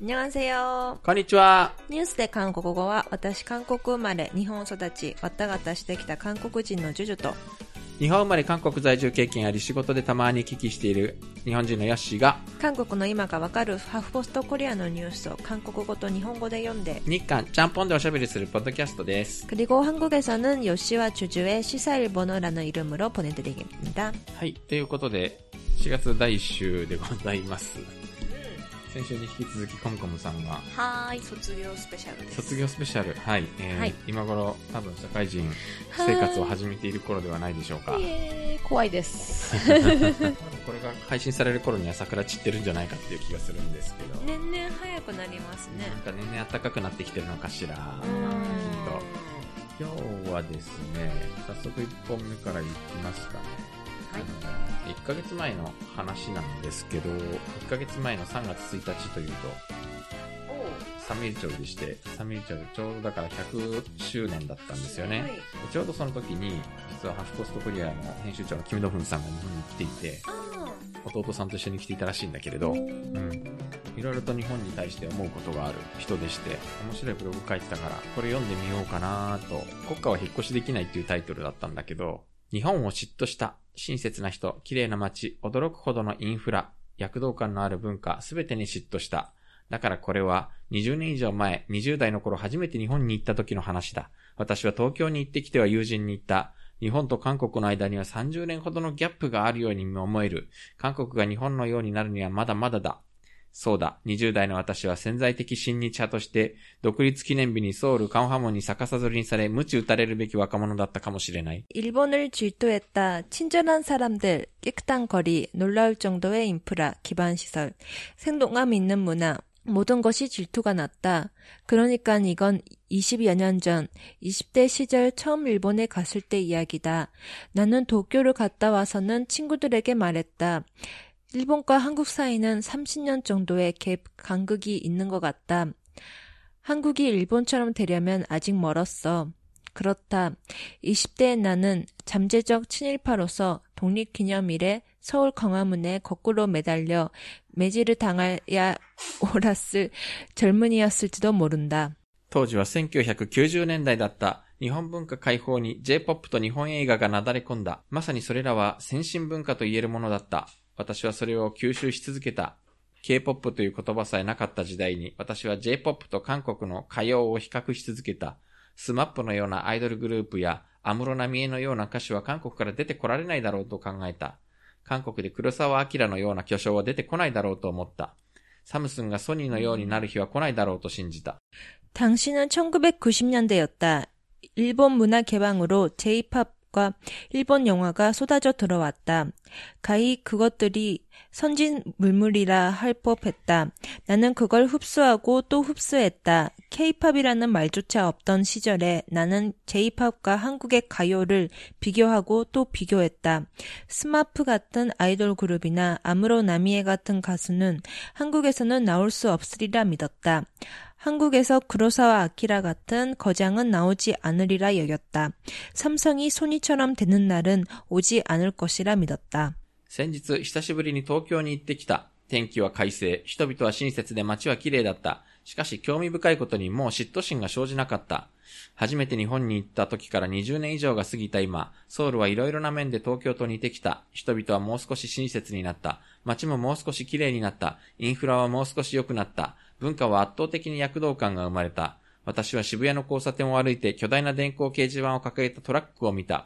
안녕하세요. こんにちは。ニュースで韓国語は私韓国生まれ日本育ちわったがたしてきた韓国人のジュジュと日本生まれ韓国在住経験あり仕事でたまに聞きしている日本人のヨッシーが韓国の今がわかるハフポストコリアのニュースを韓国語と日本語で読んで日韓ちゃんぽんでおしゃべりするポッドキャストです。 그리고 한국에서는 요시와 주주의 시사일본어라는 이름으로 보내드립니다. はい。ということで、4月第1週でございます。 先週に引き続きコムコムさんが하이卒業スペシャルです。卒業スペシャル。はい。えーはい今頃多分社会人生活を始めている頃ではないでしょうか。イエーイ怖いです。これが配信される頃には桜散ってるんじゃないかっていう気がするんですけど。年々早くなりますねなん。か年々暖かくなってきてるのかしら。うきっと今日はですね、早速1本目からいきますかね。はい。あの1ヶ月前の話なんですけど、1ヶ月前の3月1日というと、サムイル町でして、サムイル町でちょうどだから100周年だったんですよね。はちょうどその時に、実はハフポストコリアの編集長のキム・ドフンさんが日本に来ていて、あ弟さんと一緒に来ていたらしいんだけれど、うん。いろいろと日本に対して思うことがある人でして、面白いブログ書いてたから、これ読んでみようかなと、国家は引っ越しできないっていうタイトルだったんだけど、日本を嫉妬した、親切な人、綺麗な街、驚くほどのインフラ、躍動感のある文化、すべてに嫉妬した。だからこれは、20年以上前、20代の頃初めて日本に行った時の話だ。私は東京に行ってきては友人に言った。日本と韓国の間には30年ほどのギャップがあるように思える。韓国が日本のようになるにはまだまだだ。 そうだ、20代の私は潜在的親日派として、独立記念日にソウルカンハモンに逆さずりにされ、鞭打たれるべき若者だったかもしれない。 일본을 질투했다. 친절한 사람들, 깨끗한 거리, 놀라울 정도의 인프라, 기반 시설, 생동감 있는 문화, 모든 것이 질투가 났다. 그러니까 이건 20여 년 전, 20대 시절 처음 일본에 갔을 때 이야기다. 나는 도쿄를 갔다 와서는 친구들에게 말했다. 일본과 한국 사이는 30년 정도의 갭 간극이 있는 것 같다. 한국이 일본처럼 되려면 아직 멀었어. 그렇다. 20대의 나는 잠재적 친일파로서 독립기념일에 서울 광화문에 거꾸로 매달려 매질을 당하야 옳았을 젊은이였을지도 모른다. 当時は1990年代だった。日本文化解放に J-POP と日本映画がなだれ込んだ。まさにそれらは先進文化と言えるものだった。 私はそれを吸収し続けた。K-POP という言葉さえなかった時代に、私は J-POP と韓国の歌謡を比較し続けた。スマップのようなアイドルグループや、安室奈美恵のような歌手は韓国から出てこられないだろうと考えた。韓国で黒沢明のような巨匠は出てこないだろうと思った。サムスンがソニーのようになる日は来ないだろうと信じた。 당시는 1990년대였다. 일본 문화 개방으로 J-팝 과 일본 영화가 쏟아져 들어왔다. 가히 그것들이 선진 물물이라 할 법했다. 나는 그걸 흡수하고 또 흡수했다. K-팝이라는 말조차 없던 시절에 나는 J-팝과 한국의 가요를 비교하고 또 비교했다. 스마프 같은 아이돌 그룹이나 아무로 나미에 같은 가수는 한국에서는 나올 수 없으리라 믿었다. 한국에서 구로사와 아키라 같은 거장은 나오지 않으리라 여겼다. 삼성이 소니처럼 되는 날은 오지 않을 것이라 믿었다. 先日、久しぶりに東京に行ってきた。天気は快晴、人々は親切で街は綺麗だった。しかし興味深いことにもう嫉妬心が生じなかった。初めて日本に行った時から20年以上が過ぎた今、ソウルはいろいろな面で東京と似てきた。人々はもう少し親切になった。街ももう少し綺麗になった。インフラはもう少し良くなった。文化は圧倒的に躍動感が生まれた。私は渋谷の交差点を歩いて巨大な電光掲示板を掲げたトラックを見た。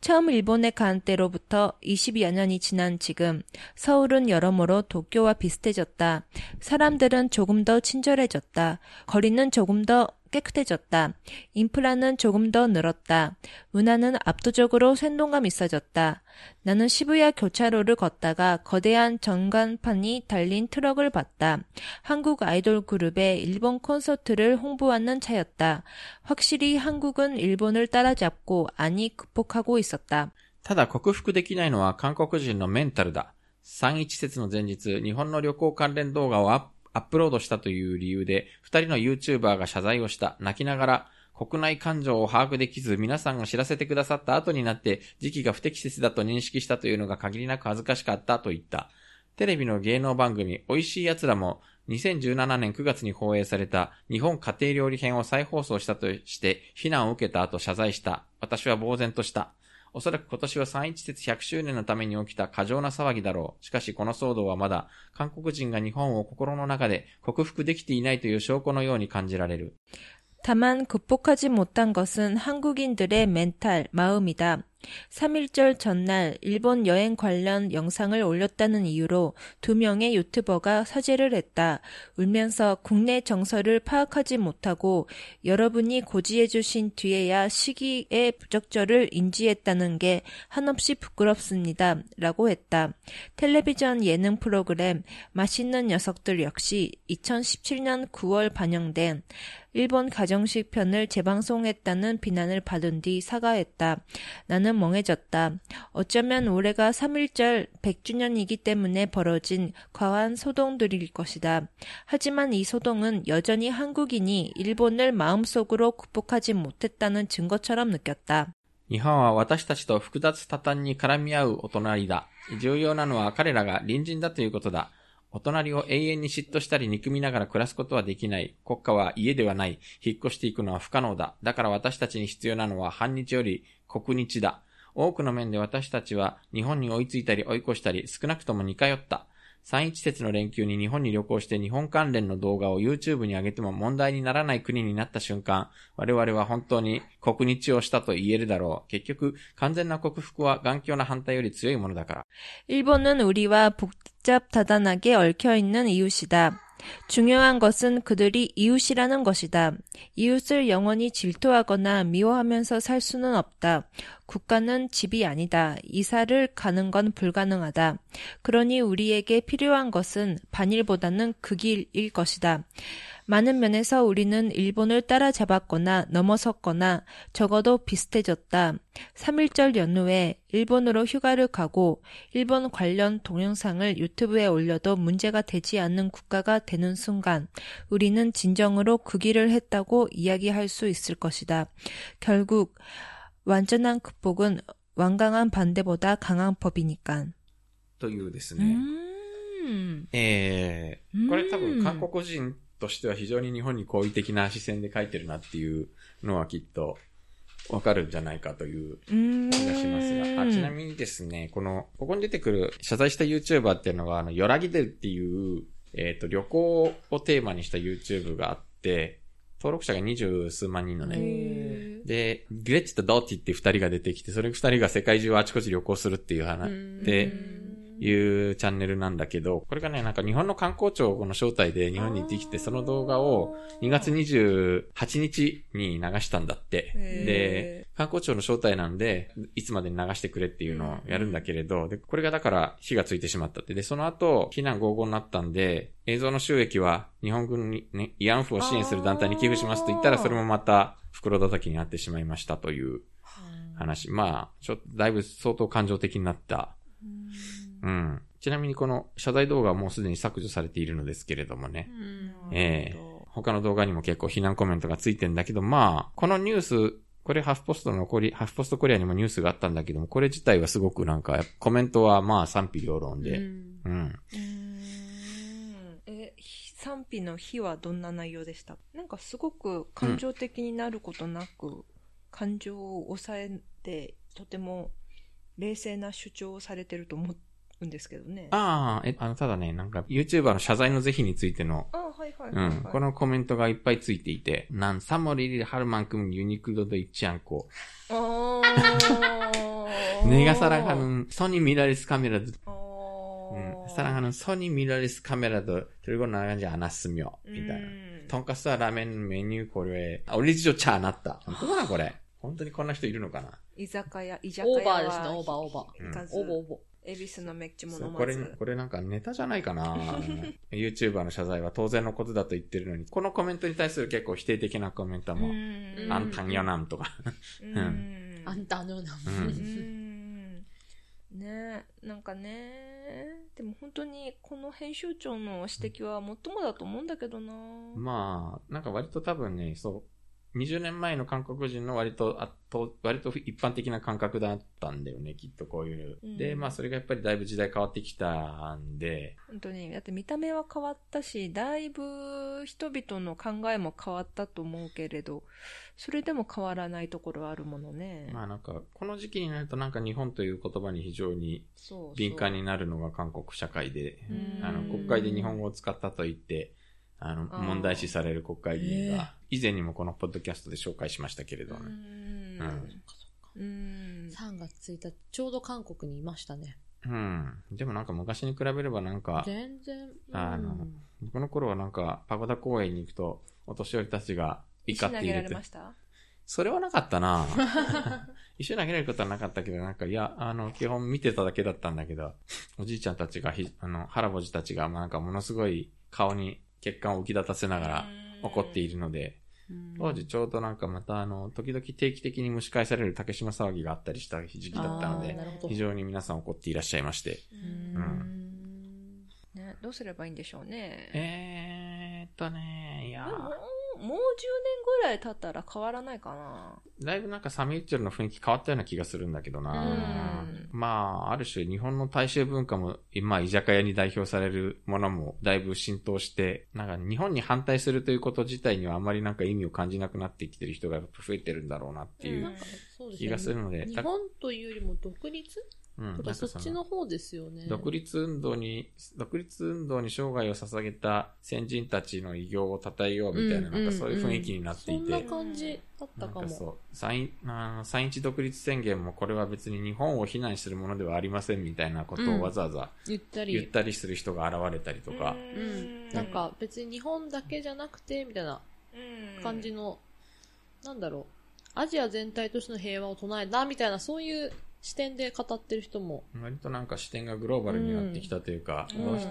처음 일본에 간 때로부터 20여 년이 지난 지금 서울은 여러모로 도쿄와 비슷해졌다. 사람들은 조금 더 친절해졌다. 거리는 조금 더 깨끗해졌다. 인프라는 조금 더 늘었다. 문화는 압도적으로 생동감 있어졌다. 나는 시부야 교차로를 걷다가 거대한 전간판이 달린 트럭을 봤다. 한국 아이돌 그룹의 일본 콘서트를 홍보하는 차였다. 확실히 한국은 일본을 따라잡고 아니 극복하고 있었다. ただ克服できないのは韓国人のメンタルだ。3.1節の前日、日本の旅行関連動画をアップ アップロードしたという理由で、二人の YouTuber が謝罪をした。泣きながら、国内感情を把握できず、皆さんが知らせてくださった後になって、時期が不適切だと認識したというのが限りなく恥ずかしかったと言った。テレビの芸能番組、美味しい奴らも、2017年9月に放映された日本家庭料理編を再放送したとして非難を受けた後謝罪した。私は呆然とした。おそらく今年は3.1節100周年のために起きた過剰な騒ぎだろう。しかしこの騒動はまだ韓国人が日本を心の中で克服できていないという証拠のように感じられる。다만극복하지못한것은한국인들의멘탈마음이다 3.1절 전날 일본 여행 관련 영상을 올렸다는 이유로 두 명의 유튜버가 사죄를 했다. 울면서 국내 정서를 파악하지 못하고 여러분이 고지해주신 뒤에야 시기의 부적절을 인지했다는 게 한없이 부끄럽습니다. 라고 했다. 텔레비전 예능 프로그램 맛있는 녀석들 역시 2017년 9월 반영된 일본 가정식 편을 재방송했다는 비난을 받은 뒤 사과했다. 나는 멍해졌다. 어쩌면 올해가 3.1절 100주년이기 때문에 벌어진 과한 소동들일 것이다. 하지만 이 소동은 여전히 한국인이 일본을 마음속으로 극복하지 못했다는 증거처럼 느꼈다. 日本は私たちと複雑多端に絡み合うお隣だ。重要なのは彼らが隣人だということだ。 お隣を永遠に嫉妬したり憎みながら暮らすことはできない。国家は家ではない。引っ越していくのは不可能だ。だから私たちに必要なのは反日より国日だ。多くの面で私たちは日本に追いついたり追い越したり、少なくとも似通った。3.1節の連休に日本に旅行して日本関連の動画を YouTube に上げても問題にならない国になった瞬間、我々は本当に国日をしたと言えるだろう。結局、完全な克服は頑強な反対より強いものだから。일본은우리와복잡다단하게얽혀있는이웃이다 중요한 것은 그들이 이웃이라는 것이다. 이웃을 영원히 질투하거나 미워하면서 살 수는 없다. 국가는 집이 아니다. 이사를 가는 건 불가능하다. 그러니 우리에게 필요한 것은 반일보다는 극일일 것이다. 많은 면에서 우리는 일본을 따라잡았거나 넘어섰거나 적어도 비슷해졌다. 3.1절 연휴에 일본으로 휴가를 가고 일본 관련 동영상을 유튜브에 올려도 문제가 되지 않는 국가가 되는 순간 우리는 진정으로 그 길을 했다고 이야기할 수 있을 것이다. 결국 완전한 극복은 완강한 반대보다 강한 법이니까. というですね。うん。えー、これ多分韓国人 としては非常に日本に好意的な視線で書いてるなっていうのはきっとわかるんじゃないかという気がしますが。あちなみにですね、この、ここに出てくる謝罪した YouTuber っていうのが、あの、ヨラギデルっていう、えっ、ー、と、旅行をテーマにした YouTube があって、登録者が二十数万人のね。で、グレッチとドーティって二人が出てきて、それ二人が世界中をあちこち旅行するっていう話で、いうチャンネルなんだけど、これがね、なんか日本の観光庁の招待で日本に行ってきて、その動画を2月28日に流したんだって。で、観光庁の招待なんで、いつまでに流してくれっていうのをやるんだけれど、で、これがだから火がついてしまったって。で、その後、避難合々になったんで、映像の収益は日本軍にね、慰安婦を支援する団体に寄付しますと言ったら、それもまた袋叩きになってしまいましたという話。まあ、ちょっとだいぶ相当感情的になったうん。ちなみにこの謝罪動画はもうすでに削除されているのですけれどもね。ええー、他の動画にも結構非難コメントがついてんだけど、まあ、このニュース、これハフポストの残り、ハフポストコリアにもニュースがあったんだけども、これ自体はすごくなんか、コメントはまあ賛否両論で。うん。うん。え、賛否の日はどんな内容でした？なんかすごく感情的になることなく、うん、感情を抑えて、とても冷静な主張をされてると思って、んですけどね。ああ、え、あの、ただね、なんか、YouTuber の謝罪の是非についての、あはいはい、はい、うん、このコメントがいっぱいついていて、なん、サモリリハルマン君ユニクロドイッチアンコ。ああ。ネガサラハルソニーミラリスカメラズ。うん、サラハルソニーミラリスカメラと、トリゴの感じアナスミョ、みたいな。とんかスはラーメンメニューこれ、オリジョチャーなった。本当だなこれ。本当にこんな人いるのかな居酒屋、居酒屋。オーバーですね、オーバーオーバー。うん、オーバーオーバー。恵比寿のメッチも飲まずこれ、これなんかネタじゃないかな ?YouTuber の謝罪は当然のことだと言ってるのに、このコメントに対する結構否定的なコメントも、あんたんよなんとか。うん。あんたんよなん。ねなんかね。でも本当にこの編集長の指摘はもっともだと思うんだけどな。まあ、なんか割と多分ね、そう、20年前の韓国人の割と、あと、割と一般的な感覚だったんだよね、きっとこういう。うん。で、まあそれがやっぱりだいぶ時代変わってきたんで、本当に。だって見た目は変わったしだいぶ人々の考えも変わったと思うけれどそれでも変わらないところはあるものね、まあなんか、この時期になるとなんか日本という言葉に非常にそうそう。敏感になるのが韓国社会で、うん。あの、国会で日本語を使ったと言って、あの、問題視される国会議員が、以前にもこのポッドキャストで紹介しましたけれどうね。ん。うん。うん。3月1日、ちょうど韓国にいましたね。うん。でもなんか昔に比べればなんか、全然。あのうん。この頃はなんか、パゴダ公園に行くと、お年寄りたちが怒って石投げら入れてれました？それはなかったな。一緒に投げられることはなかったけど、なんか、いや、あの、基本見てただけだったんだけど、おじいちゃんたちがひ、あの、腹ぼじたちが、なんかものすごい顔に血管を浮き立たせながら怒っているので、当時ちょうどなんかまたあの、時々定期的に蒸し返される竹島騒ぎがあったりした時期だったので非常に皆さん怒っていらっしゃいまして。うん。うん。ね、どうすればいいんでしょうね。えーっとね、いやでもう、もう10年ぐらい経ったら変わらないかな。だいぶなんかサミュッチェルの雰囲気変わったような気がするんだけどな。うんまあ、ある種日本の大衆文化も、まあ居酒屋に代表されるものもだいぶ浸透して、なんか日本に反対するということ自体にはあまりなんか意味を感じなくなってきてる人が増えてるんだろうなっていうう気がするので、日本というよりも独立？うんとかそっちの方ですよね。独立運動に、独立運動に生涯を捧げた先人たちの偉業を称えようみたいな、うんなんかそういう雰囲気になっていて、そんな感じだったかも。なんかそう、三あー三一独立宣言もこれは別に日本を非難するものではありませんみたいなことうんをわざわざ言ったり。言ったりする人が現れたりとか、うん。なんか別に日本だけじゃなくて、みたいな感じの、なんだろう。アジア全体としての平和を唱えたみたいな、そういう視点で語ってる人も。割となんか視点がグローバルになってきたというか、うんどうし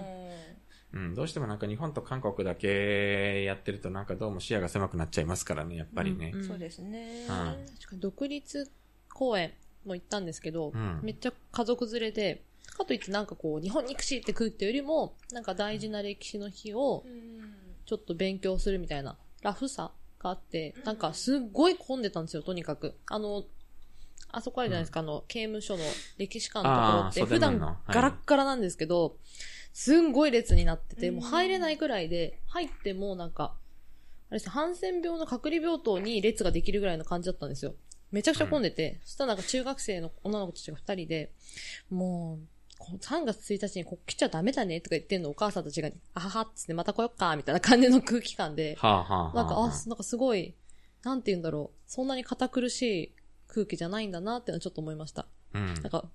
うん、どうしてもなんか日本と韓国だけやってるとなんかどうも視野が狭くなっちゃいますからね、やっぱりね。うんそうですね。うん確かに独立公演も行ったんですけど、うんめっちゃ家族連れで、かといってなんかこう、日本憎しいって食うってよりも、なんか大事な歴史の日をうんちょっと勉強するみたいな、ラフさがあって、なんかすっごい混んでたんですよ、とにかく。あの、あそこあるじゃないですか、あの、刑務所の歴史館のところって、普段ガラッガラなんですけど、すんごい列になってて、うんもう入れないぐらいで、入ってもなんか、あれですね、ハンセン病の隔離病棟に列ができるぐらいの感じだったんですよ。めちゃくちゃ混んでて、そしたらなんか中学生の女の子たちが二人で、もう3月1日にここ来ちゃダメだねとか言ってんのお母さんたちが、あははっつってまた来よっか、みたいな感じの空気感で、はあ、はあはあ、なんか、あ、なんかすごい、なんて言うんだろう、そんなに堅苦しい空気じゃないんだなってのはちょっと思いました。うん。なんか、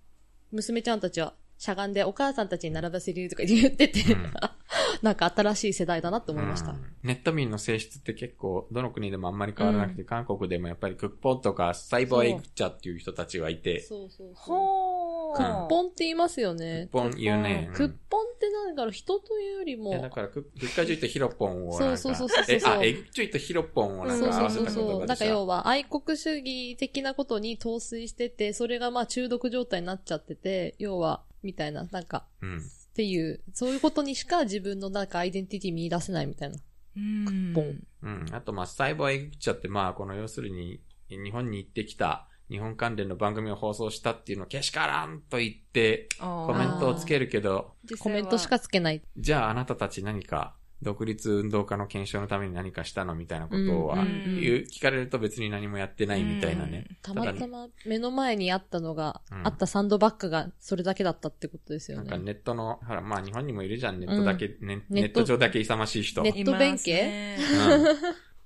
娘ちゃんたちはしゃがんでお母さんたちに並ばせるとか言ってて、うん なんか新しい世代だなって思いました。うんネット民の性質って結構、どの国でもあんまり変わらなくて、韓国でもやっぱりクッポンとかサイボーエグチャっていう人たちがいて、そうそうそう。クッポンって言いますよね。クッポン言うね。クッポンってなんだろう、人というよりも、だから、クッカジュイとヒロポンをなんか、そうそうそうそうえ、あ、エグチュイとヒロポンをなんそうそうか合わせたそうそう。なんか。要は愛国主義的なことに陶酔してて、それがまあ中毒状態になっちゃってて、要は、みたいな、なんか、うん。っていう、そういうことにしか自分のなんかアイデンティティ見出せないみたいな。うんポン。うん。あと、まあ、サイボーエグチャって、まあ、この要するに、日本に行ってきた、日本関連の番組を放送したっていうのをけしからんと言って、ココメントをつけるけど、コメントしかつけない。じゃああなたたち何か、独立運動家の検証のために何かしたのみたいなことは、うんうん言う聞かれると別に何もやってないみたいなね。たまたま目の前にあったのが、うんあったサンドバッグがそれだけだったってことですよね。なんかネットの、ほら、まあ日本にもいるじゃん、ネットだけ、ねネットネット上だけ勇ましい人。ネット弁慶？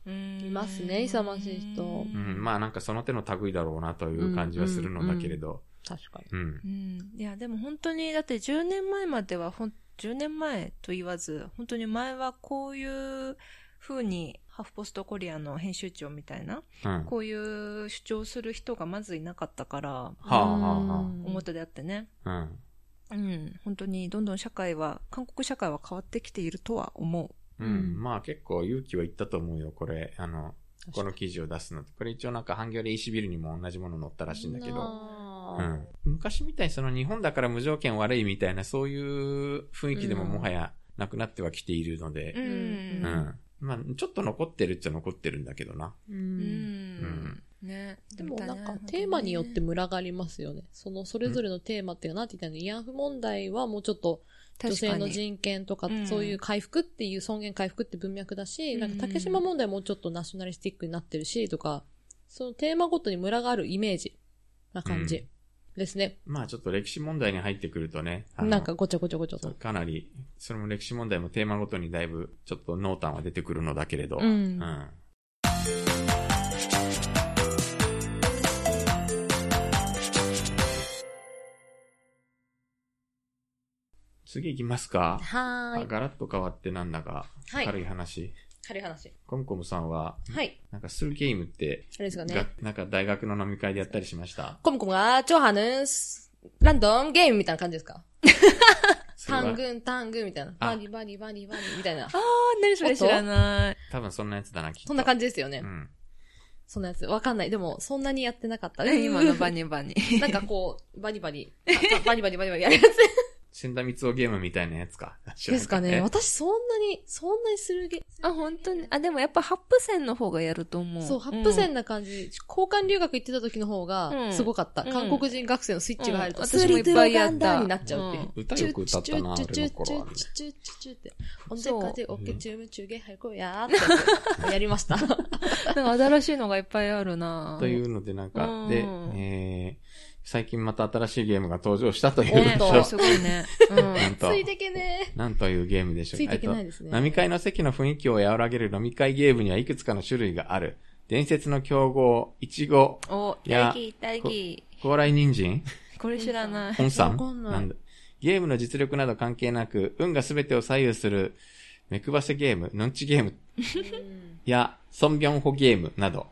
いいますね勇ましい人うん、まあなんかその手の類だろうなという感じはするのだけれど。確かに。うん。うん。いや、でも本当に、だって10年前まではほん、10年前と言わず、本当に前はこういう風に、ハーフポストコリアの編集長みたいな、うん。こういう主張する人がまずいなかったから、はあはあは表であってね。あ。うん。うん。本当にどんどん社会は、韓国社会は変わってきているとは思う。うん。まあ結構勇気はいったと思うよ、これ。あの、この記事を出すのって。これ一応なんかハンギョレイシビルにも同じもの載ったらしいんだけど。ああうん。昔みたいにその日本だから無条件悪いみたいなそういう雰囲気でもうんもはやなくなってはきているのでう、。うんん。まあ、ちょっと残ってるっちゃ残ってるんだけどな。う。うんん。ね。でもなんかテーマによってムラがありますよね。そのそれぞれのテーマっていうか、なんて言ったの慰安婦問題はもうちょっと女性の人権とかうん、そういう回復っていう尊厳回復って文脈だし、うんなんか竹島問題もうちょっとナショナリスティックになってるし、とか、そのテーマごとにムラがあるイメージな感じですね。まあちょっと歴史問題に入ってくるとね、なんかごちゃごちゃごちゃと。かなり、それも歴史問題もテーマごとにだいぶちょっと濃淡は出てくるのだけれど、うんうん次行きますか。はーい。あガラッと変わってなんだか、はい軽い話。軽い話。コムコムさんは、はい。なんかするゲームって、あれですかねなんか大学の飲み会でやったりしました？コムコムは超派아ランドンゲームみたいな感じですか？それは？単軍、単軍みたいな。バニバニバニバニみたいな。何それ知らない。多分そんなやつだな、きっと。そんな感じですよね。うん。そんなやつ。わかんない。でも、そんなにやってなかった。今のバニバニ。なんかこう、バニバニ、バニバニバニバニやるやつ。死んだ三つおゲームみたいなやつか。ですかね。私そんなに、そんなにするゲあ、本当に？あ、でもやっぱハップセンの方がやると思う。そう、ハップセンな感じ。交換留学行ってた時の方が、すごかった、韓国人学生のスイッチが入ると、私もいっぱいやった。になっちゃうって。歌よく歌ったな、チュの頃は、ね。チュチュチュチュチュチュって。언제까지어깨춤을ゲー入거야やって。やりました。なんか新しいのがいっぱいあるなというのでなんか、で、えー、最近また新しいゲームが登場したというでしょすごいね。うん。なんとつ、いてけねなんというゲームでしょうついていけないですねえっと飲み会の席の雰囲気を和らげる飲み会ゲームにはいくつかの種類がある。伝説の競合、いちご、お、大義、大義。高麗人参？これ知らない。本さんなんだゲームの実力など関係なく、運が全てを左右する、目配せゲーム、ヌンチゲームや、ソンビョンホゲームなど。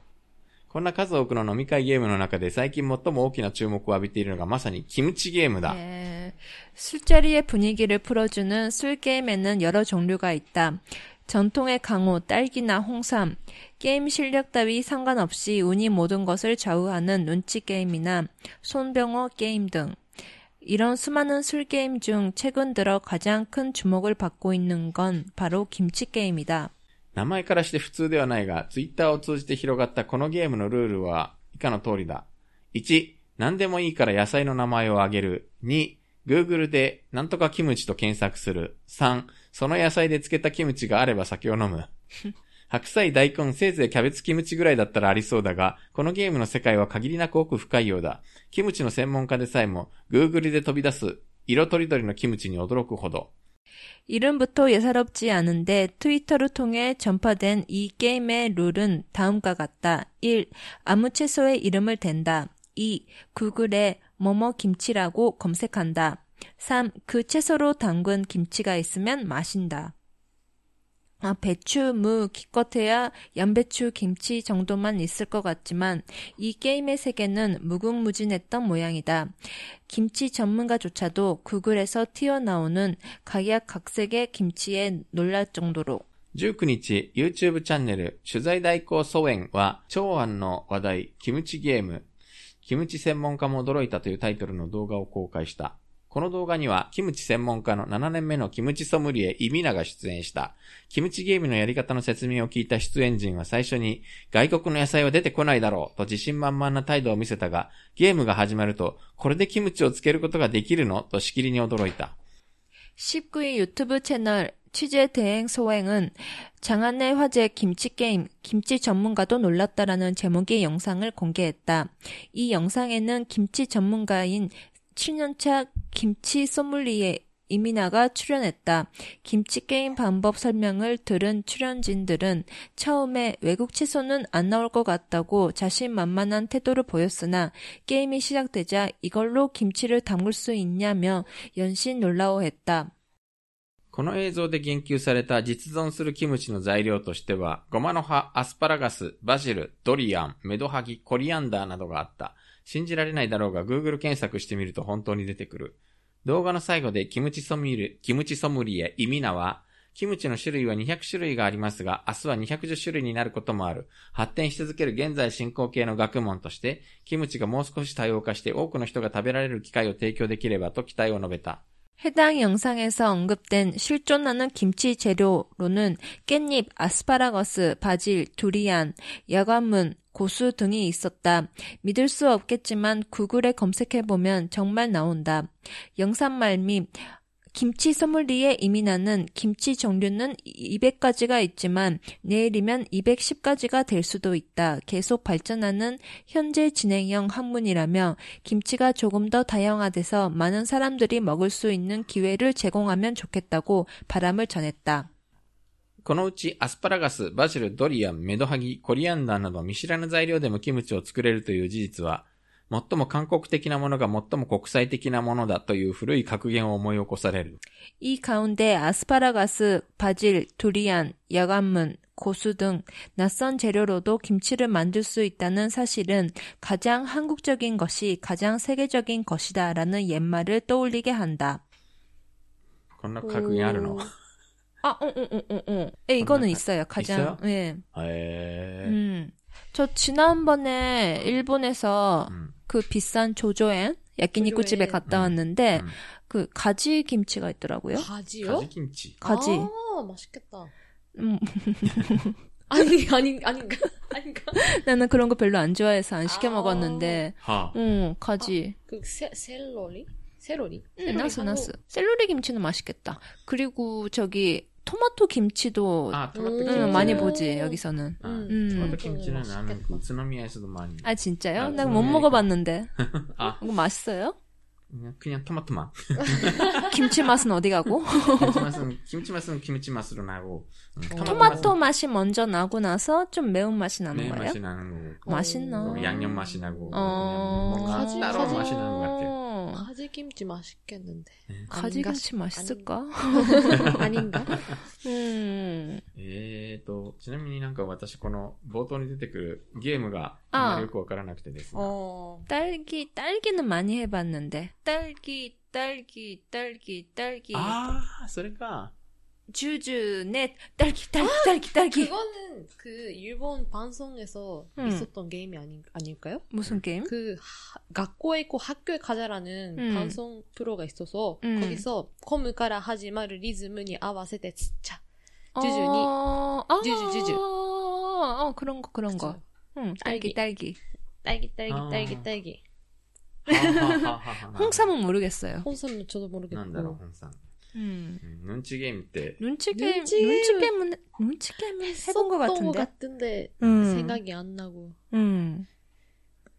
こんな数多くの飲み会ゲームの中で最近最も大きな注目を浴びているのがまさにキムチゲームだ。 네. 술자리의 분위기를 풀어주는 술 게임에는 여러 종류가 있다. 전통의 강호, 딸기나 홍삼, 게임 실력 따위 상관없이 운이 모든 것을 좌우하는 눈치 게임이나 손병호 게임 등. 이런 수많은 술 게임 중 최근 들어 가장 큰 주목을 받고 있는 건 바로 김치 게임이다. 名前からして普通ではないが、ツイッターを通じて広がったこのゲームのルールは以下の通りだ。1、何でもいいから野菜の名前を挙げる。2、Google でなんとかキムチと検索する。3、その野菜で漬けたキムチがあれば酒を飲む。白菜、大根、せいぜいキャベツキムチぐらいだったらありそうだが、このゲームの世界は限りなく奥深いようだ。キムチの専門家でさえも、Google で飛び出す色とりどりのキムチに驚くほど。 이름부터 예사롭지 않은데 트위터를 통해 전파된 이 게임의 룰은 다음과 같다. 1. 아무 채소의 이름을 댄다. 2. 구글에 뭐뭐 김치라고 검색한다. 3. 그 채소로 담근 김치가 있으면 마신다. 아, 배추, 무, 기껏해야 양배추, 김치 정도만 있을 것 같지만 이 게임의 세계는 무궁무진했던 모양이다. 김치 전문가조차도 구글에서 튀어나오는 각약각색의 김치에 놀랄 정도로 19日、YouTube チャンネル、取材代行疎遠は、長安の話題、キムチゲーム、キムチ専門家も驚いたというタイトルの動画を公開した。 この動画には、キムチ専門家の7年目のキムチソムリエ、イミナが出演した。キムチゲームのやり方の説明を聞いた出演陣は最初に、外国の野菜は出てこないだろう、と自信満々な態度を見せたが、ゲームが始まると、これでキムチをつけることができるのとしきりに驚いた。 19일 유튜브 채널 취재 대행 소행은 장안의 화제 김치 게임, 김치 전문가도 놀랐다라는 제목의 영상을 공개했다. 이 영상에는 김치 전문가인 7년차 김치 소믈리에 이민아가 출연했다. 김치 게임 방법 설명을 들은 출연진들은 처음에 외국 채소는 안 나올 것 같다고 자신만만한 태도를 보였으나 게임이 시작되자 이걸로 김치를 담글 수 있냐며 연신 놀라워했다. この映像で言及された実存するキムチの材料としては、ゴマの葉、アスパラガス、バジル、ドリアン、メドハギ、コリアンダーなどがあった。 信じられないだろうが Google 検索してみると本当に出てくる。動画の最後でキムチソムリエ、キムチソムリエ、イミナは、キムチの種類は200種類がありますが、明日は210種類になることもある。発展し続ける現在進行形の学問として、キムチがもう少し多様化して多くの人が食べられる機会を提供できればと期待を述べた。 해당 영상에서 언급된 실존하는 김치 재료로는 깻잎, 아스파라거스, 바질, 두리안, 야과문, 고수 등이 있었다. 믿을 수 없겠지만 구글에 검색해보면 정말 나온다. 영상 말미 김치 소믈리에 이민아는 김치 종류는 200가지가 있지만 내일이면 210가지가 될 수도 있다. 계속 발전하는 현재 진행형 학문이라며 김치가 조금 더 다양화돼서 많은 사람들이 먹을 수 있는 기회를 제공하면 좋겠다고 바람을 전했다. このうちアスパラガス、バジル、ドリアン、メドハギ、コリアンダーなど見知らぬ材料でもキムチを作れるという事実は、 最も韓国的なものが最も国際的なものだという古い格言を思い起こされる。 이 가운데 아스파라가스, 바질, 두리안, 야간문, 고수 등 낯선 재료로도 김치를 만들 수 있다는 사실은 가장 한국적인 것이 가장 세계적인 것이다라는 옛말을 떠올리게 한다. こんな格言あるの 아, 응, 응, 응, 응, 응. 예, 이거는 가- 있어요. 가장, 있어요? 예. へー。 음. 저 지난번에 일본에서 うん。 그 비싼 조조엔 야끼니 꼬집에 갔다 음. 왔는데 음. 그 가지 김치가 있더라고요. 가지요? 가지 김치. 가지. 아, 맛있겠다. 음. 아니 아니 아닌가 아닌가. 나는 그런 거 별로 안 좋아해서 안 시켜 아. 먹었는데. 하. 응 가지. 아, 그 세, 셀러리? 셀로리 응, 음, 나스 나스. 셀로리 김치는 맛있겠다. 그리고 저기 토마토 김치도 아, 토마토 음, 김치. 많이 음. 보지 여기서는. 아, 음. 토마토 음. 김치는 나는 그 스노미야에서도 뭐 많이. 아 진짜요? 아, 내가 못 먹어봤는데. 아. 이거 맛있어요? 그냥 토마토 맛. 김치 맛은 어디 가고? 김치 맛은, 김치 맛은 김치 맛으로 나고. 음, 토마토 맛이 먼저 나고 나서 좀 매운 맛이 나는 네, 거예요? 맛이 나는 거고. 맛있나? 또 양념 맛이 나고. 어. 그냥 뭔가 가지, 따로 가지. 맛이 나는 것 같아요. 어. 가지김치 맛있겠는데. 가지김치 맛있을까? 아닌가? 음. えーと、ちなみになんか私この冒頭に出てくるゲームがああんまりよくわからなくてですね。 어. 딸기, 딸기는 많이 해봤는데. 딸기, 딸기, 딸기, 딸기. ああ、それか。 주주, 넷, 딸기, 딸기, 딸기, 딸기. 그거는 그 일본 방송에서 음. 있었던 게임이 아닌, 아닐까요? 무슨 게임? 그 하- 학교에 있고 학교에 가자라는 음. 방송 프로가 있어서 음. 거기서 컴から 하지마르 리즈ムに 合わせて 진짜 주주니. 어, 아, 주주, 주주. 어, 그런 거, 그런 거. 그쵸. 응, 딸기, 딸기. 딸기 딸기 아. 딸기 딸기 ははははは 홍삼은 모르겠어요. 홍삼은 저도 なんだろう、 모르겠고 本さん。 음. うんヌンチゲームって、 눈치 게임, 눈치 게임. 눈치 게임은, 눈치 게임은 해본 것 했었던 같은데. 같은데 음. 생각이 안 나고 음,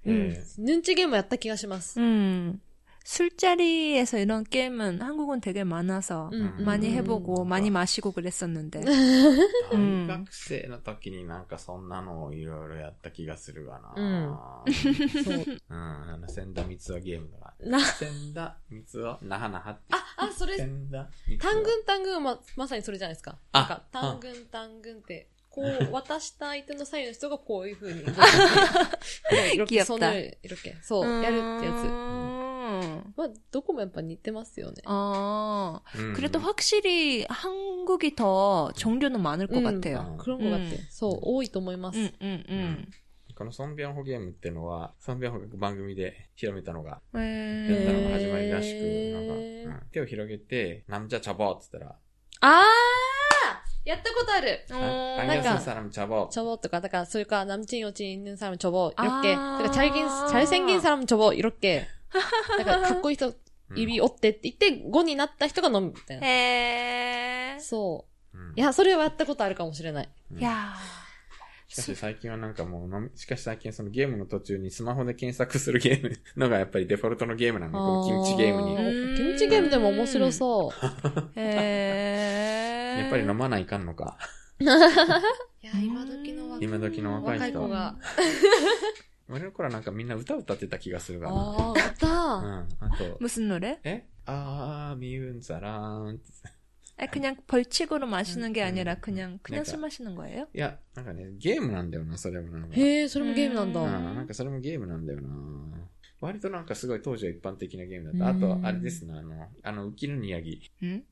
え 눈치 게임 やった気がします 음. 술자리에서 이런 게임은 한국은 되게 많아서 음, 음, 많이 음. 해보고 많이 마시고 그랬었는데. ーうん大学生の時になんかそんなのをいろいろやった気がするがな。そううん。あの、千田三つはゲームが。な千田三つは、なはなはって。あそれ千田三つは単軍単軍はままさにそれじゃないですかあなんか単軍単軍って こう渡した相手の左右の人がこういう風に動いて이렇게 귀엽다. 손을 이렇게そうやるってやつ 음. まあどこもやっぱ似てますよね 아, うん 그래도 확실히 한국이 더 종류는 많을 것 음. 같아요. 黒のがって、うんそう多いと思います、 응, 응, 응. このソンビョンホゲームっていうのは、ソンビョンホが番組で広めたのが、やった 에... のが始まりらしく、へーなんか、うん手を広げて、남자チャボーって言ったら、あー やったことある 어, 아,なんか 안녕하세요 사람 접어. 접어 とか、だから、それから、남친 여친 있는 사람 접어, 이렇게. 아. 그러니까 잘긴, 잘생긴 사람 접어, 이렇게. だから、かっこいい人、うん指折ってって言って、5になった人が飲むみたいな。 에... そう。うんいや、それはやったことあるかもしれない。 야. しかし最近はなんかもう飲み、しかし最近そのゲームの途中にスマホで検索するゲームのがやっぱりデフォルトのゲームなのね、このキムチゲームに。あうんキムチゲームでも面白そう。 에... やっぱり飲まないかんのか。いや、今時の若い今時の若い人若い子が。俺の頃はなんかみんな歌歌ってた気がするがな。ああ、歌。うん。あと、 무슨 노래? えあー、ミウンザラーンって。 아, 그냥 벌칙으로 마시는 게 음, 아니라 음, 그냥 그냥 그러니까. 술 마시는 거예요? いや、なんかね、ゲームなんだよな、それもなんか。へえ、それもゲームなんうん、だ。なんかそれもゲームなんだよな。割となんかすごい当時は一般的なゲームだった。あうんと、あれですね、あの、あの、浮きの宮城。 응?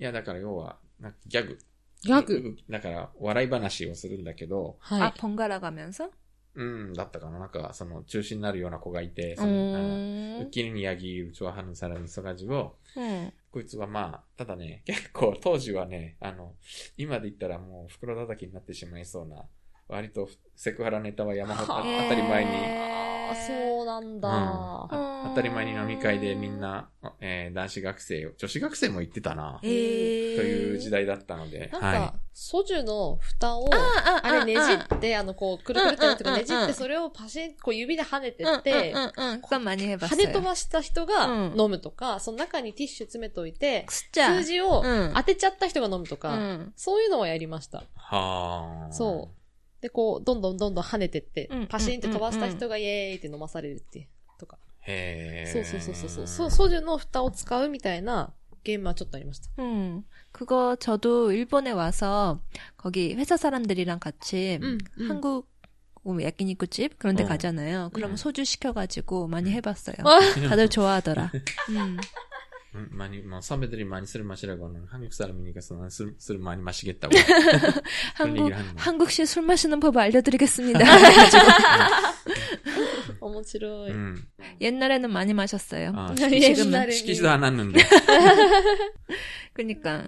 いや、だから要は、 なんかギャグ。ギャグ。だから、笑い話をするんだけど、はい。 아 번갈아 가면서? うん、だったかななんか、その、中心になるような子がいて、 어. その、あの 음. ウッキリにヤギルチョアハヌサラミソガジを、 응. こいつはまあ、ただね、結構当時はね、あの、今で言ったらもう袋叩きになってしまいそうな、割とセクハラネタは山ほどはあ当たり前に、 あ、そうなんだ、うん、当たり前に飲み会でみんな、えー、男子学生、女子学生も行ってたな、ー、という時代だったので。なんか、はい、ソジュの蓋を、ああれねじって、あの、こう、くるくるってなってねじって、それをパシン、こう指で跳ねてって、跳ね飛ばした人が飲むとか、その中にティッシュ詰めといて、数字を当てちゃった人が飲むとか、そういうのはやりました。はあ。そう。で、こう、どんどんどんどん跳ねてってうん、パシンって飛ばした人がイエーイって飲まされるっていう、とか。へえ。そうそうそうそうそう。そう、ソジュの蓋を使うみたいなゲームはちょっとありました。 응. 그거 저도 일본에 와서 거기 회사 사람들이랑 같이 응, 응. 한국 뭐 야끼니쿠집 그런 데 어. 가잖아요. 그러면 응. 소주 시켜가지고 많이 해봤어요. 아. 다들 좋아하더라. 음. 많이 뭐 선배들이 많이 술 마시라고 하는 한국 사람이니까서 나는 술, 술 많이 마시겠다고 한국, 한국식 술 마시는 법을 알려드리겠습니다. 아, 네, 네. 어머 지루. 음. 옛날에는 많이 마셨어요. 아, 시키지도, 시키지도 않았는데. 그러니까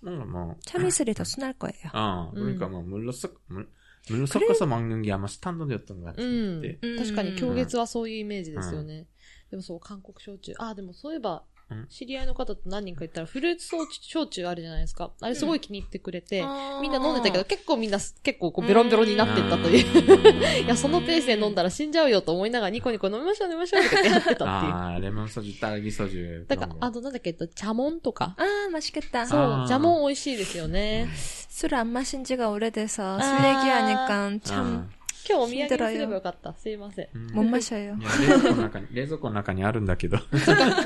뭔가 뭐, 참이슬이 더 순할 거예요. 아, 음. 그러니까 뭐, 물로 섞, 물, 물로 섞어서 먹는 게 아마 스탠더드였던 것 う 같은데. ん。うん確かに、狂月はそういうイメージですよね。でもそう、韓国焼酎。あ、でもそういえばうん、 知り合いの方と何人か行ったら、フルーツ焼酎あるじゃないですか。あれすごい気に入ってくれて、うん、みんな飲んでたけど、結構みんな、結構こうベロンベロンになってったという。いや、そのペースで飲んだら死んじゃうよと思いながら、ニコニコ飲みましょう飲みましょうってやってたっていう。ああ、レモンソジュ、タラギソジュ。だから、あの、なんだっけ、茶もんとか。ああ、ましかった。そう、茶もん美味しいですよね。술안마신지でさ래돼서술얘かんちゃん今日お土産にすればよかった。すいません。もんましゃよ。冷蔵庫の中に、冷蔵庫の中にあるんだけど。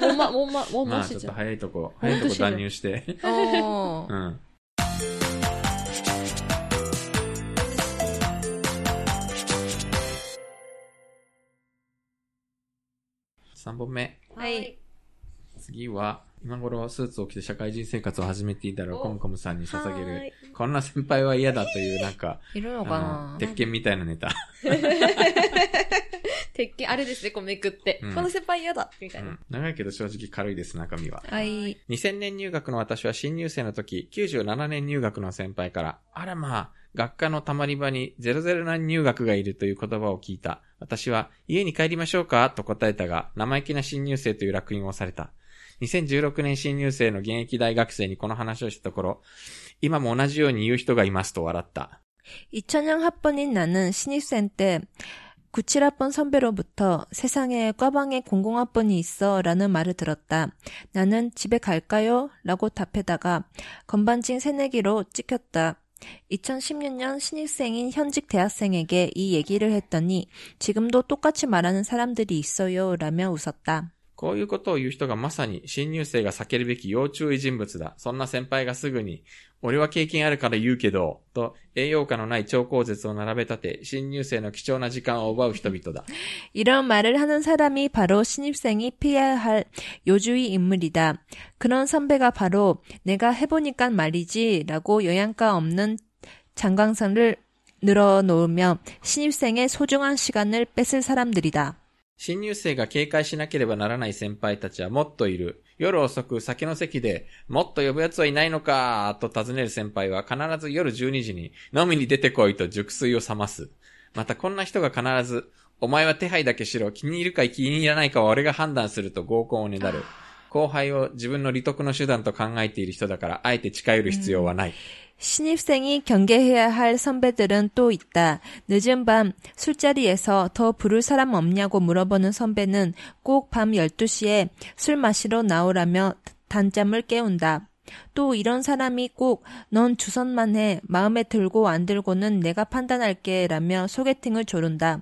もんま、もんま、もんましちょっと早いとこ、早いとこ断乳して。うん。3本目。はい。次は、今頃スーツを着て社会人生活を始めていたらコムコムさんに捧げる、こんな先輩は嫌だというなんか、いるのかな鉄拳みたいなネタ。鉄拳、あれですね、こうめくって。うん、この先輩嫌だみたいな、うん、長いけど正直軽いです、中身は。はい。2000年入学の私は新入生の時、97年入学の先輩から、あらまあ、学科のたまり場に00な入学がいるという言葉を聞いた。私は、家に帰りましょうかと答えたが、生意気な新入生という落印をされた。2016年新入生の現役大学生にこの話をしたところ、今も同じように言う人がいますと笑った。 2000년 학번인 나는 신입생 때 97학번 선배로부터 세상에 과방에 공공학번이 있어 라는 말을 들었다. 나는 집에 갈까요? 라고 답해다가 건반징 새내기로 찍혔다. 2016년 신입생인 현직 대학생에게 이 얘기를 했더니 지금도 똑같이 말하는 사람들이 있어요 라며 웃었다. こういうことを言う人がまさに新入生が避けるべき要注意人物だ。そんな先輩がすぐに、俺は経験あるから言うけど、と栄養価のない超口舌を並べ立て、新入生の貴重な時間を奪う人々だ。 이런 말을 하는 사람이 바로 신입생이 피해야 할 요주의 인물이다. 그런 선배가 바로 내가 해보니까 말이지 라고 영양가 없는 장광선을 늘어놓으며 신입생의 소중한 시간을 뺏을 사람들이다. 新入生が警戒しなければならない先輩たちはもっといる。夜遅く酒の席で、もっと呼ぶ奴はいないのかと尋ねる先輩は必ず夜12時に飲みに出てこいと熟睡を覚ます。またこんな人が必ず、お前は手配だけしろ、気に入るか気に入らないかは俺が判断すると合コンをねだる。後輩を自分の利得の手段と考えている人だから、あえて近寄る必要はない。 신입생이 경계해야 할 선배들은 또 있다. 늦은 밤 술자리에서 더 부를 사람 없냐고 물어보는 선배는 꼭 밤 12시에 술 마시러 나오라며 단잠을 깨운다. 또 이런 사람이 꼭 넌 주선만 해. 마음에 들고 안 들고는 내가 판단할게. 라며 소개팅을 조른다.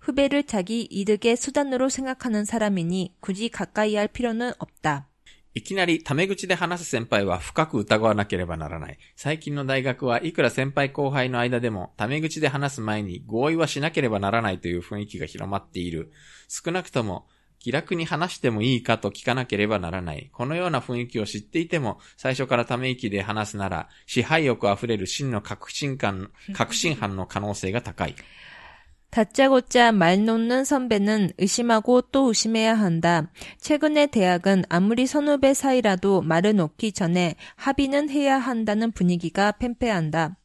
후배를 자기 이득의 수단으로 생각하는 사람이니 굳이 가까이 할 필요는 없다. いきなりタメ口で話す先輩は深く疑わなければならない。最近の大学はいくら先輩後輩の間でもタメ口で話す前に合意はしなければならないという雰囲気が広まっている。少なくとも気楽に話してもいいかと聞かなければならない。このような雰囲気を知っていても、最初からため息で話すなら、支配欲あふれる真の確信感、確信犯の可能性が高い。 다짜고짜 말 놓는 선배는 의심하고 또 의심해야 한다. 최근의 대학은 아무리 선후배 사이라도 말을 놓기 전에 합의는 해야 한다는 분위기가 팽배한다.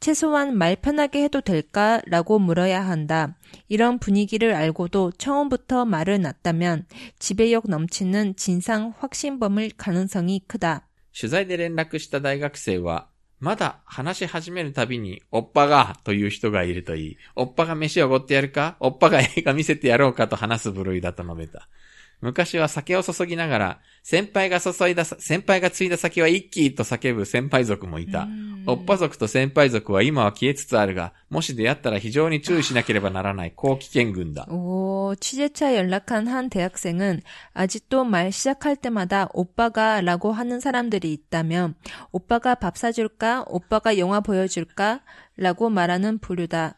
최소한 말 편하게 해도 될까? 라고 물어야 한다. 이런 분위기를 알고도 처음부터 말을 놨다면 지배욕 넘치는 진상 확신범일 가능성이 크다. 取材で連絡した大学生は、 まだ話し始めるたびに、おっぱが、という人がいるといい、おっぱが飯をおごってやるかおっぱが映画見せてやろうかと話す部類だと述べた。昔は酒を注ぎながら、先輩が注いだ、先輩が継いだ酒は一気と叫ぶ先輩族もいた。おっぱ族と先輩族は今は消えつつあるが、もし出会ったら非常に注意しなければならない高危険群だ。 오, 취재차 연락한 한 대학생은 아직도 말 시작할 때마다 오빠가 라고 하는 사람들이 있다면 오빠가 밥 사줄까? 오빠가 영화 보여줄까? 라고 말하는 부류다.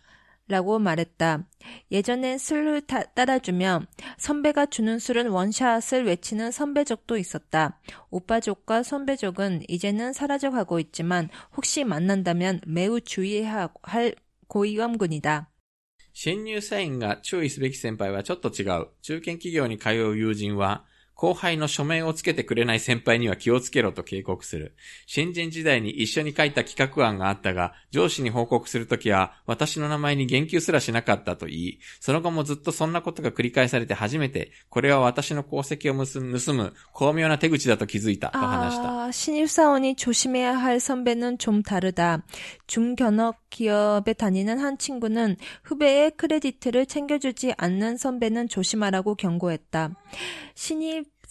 라고 말했다. 예전엔 술을 타- 따라주며 선배가 주는 술은 원샷을 외치는 선배족도 있었다. 오빠족과 선배족은 이제는 사라져가고 있지만 혹시 만난다면 매우 주의해야 할 고위험군이다. 新入社員が注意すべき先輩はちょっと違う。中堅企業に通う友人は、 後輩の署名をつけてくれない先輩には気をつけろと警告する。新人時代に一緒に書いた企画案があったが、上司に報告するときは、私の名前に言及すらしなかったと言い、その後もずっとそんなことが繰り返されて初めて、これは私の功績を盗む盗む巧妙な手口だと気づいたと話した。 아, 신입사원이 조심해야 할 선배는 좀 다르다. 중견업 기업에 다니는 한 친구는 후배의 크레디트를 챙겨주지 않는 선배는 조심하라고 경고했다. 신입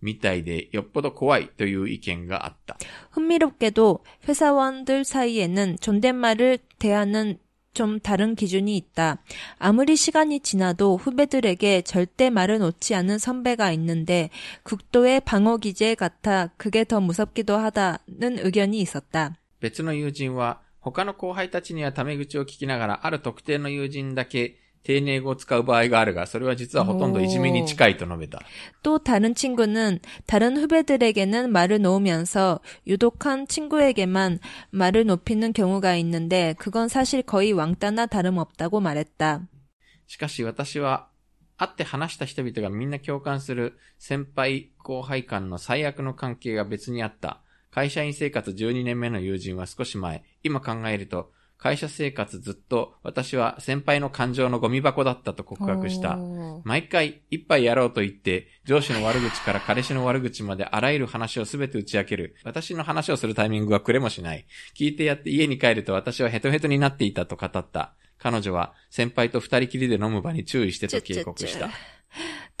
みたいでよっぽど怖いという意見があった。 흥미롭게도 회사원들 사이에는 존댓말을 대하는 좀 다른 기준이 있다. 아무리 시간이 지나도 후배들에게 절대 말을 놓지 않은 선배가 있는데 극도의 방어 기제 같아 그게 더 무섭기도 하다는 의견이 있었다. 別の友人は、他の後輩たちにはタメ口を聞きながら、ある特定の友人だけ 丁寧語を使う場合があるが、それは実はほとんどいじめに近いと述べた。 또 다른 친구는 다른 후배들에게는 말을 놓으면서 유독한 친구에게만 말을 높이는 경우가 있는데 그건 사실 거의 왕따나 다름없다고 말했다. しかし私は、会って話した人々がみんな共感する先輩後輩間の最悪の関係が別にあった。会社員生活12年目の友人は少し前、今考えると、 会社生活ずっと私は先輩の感情のゴミ箱だったと告白した。 오. 毎回一杯やろうと言って、上司の悪口から彼氏の悪口まであらゆる話をすべて打ち明ける。私の話をするタイミングはくれもしない。聞いてやって家に帰ると私はヘトヘトになっていたと語った。彼女は先輩と二人きりで飲む場に注意してと警告した。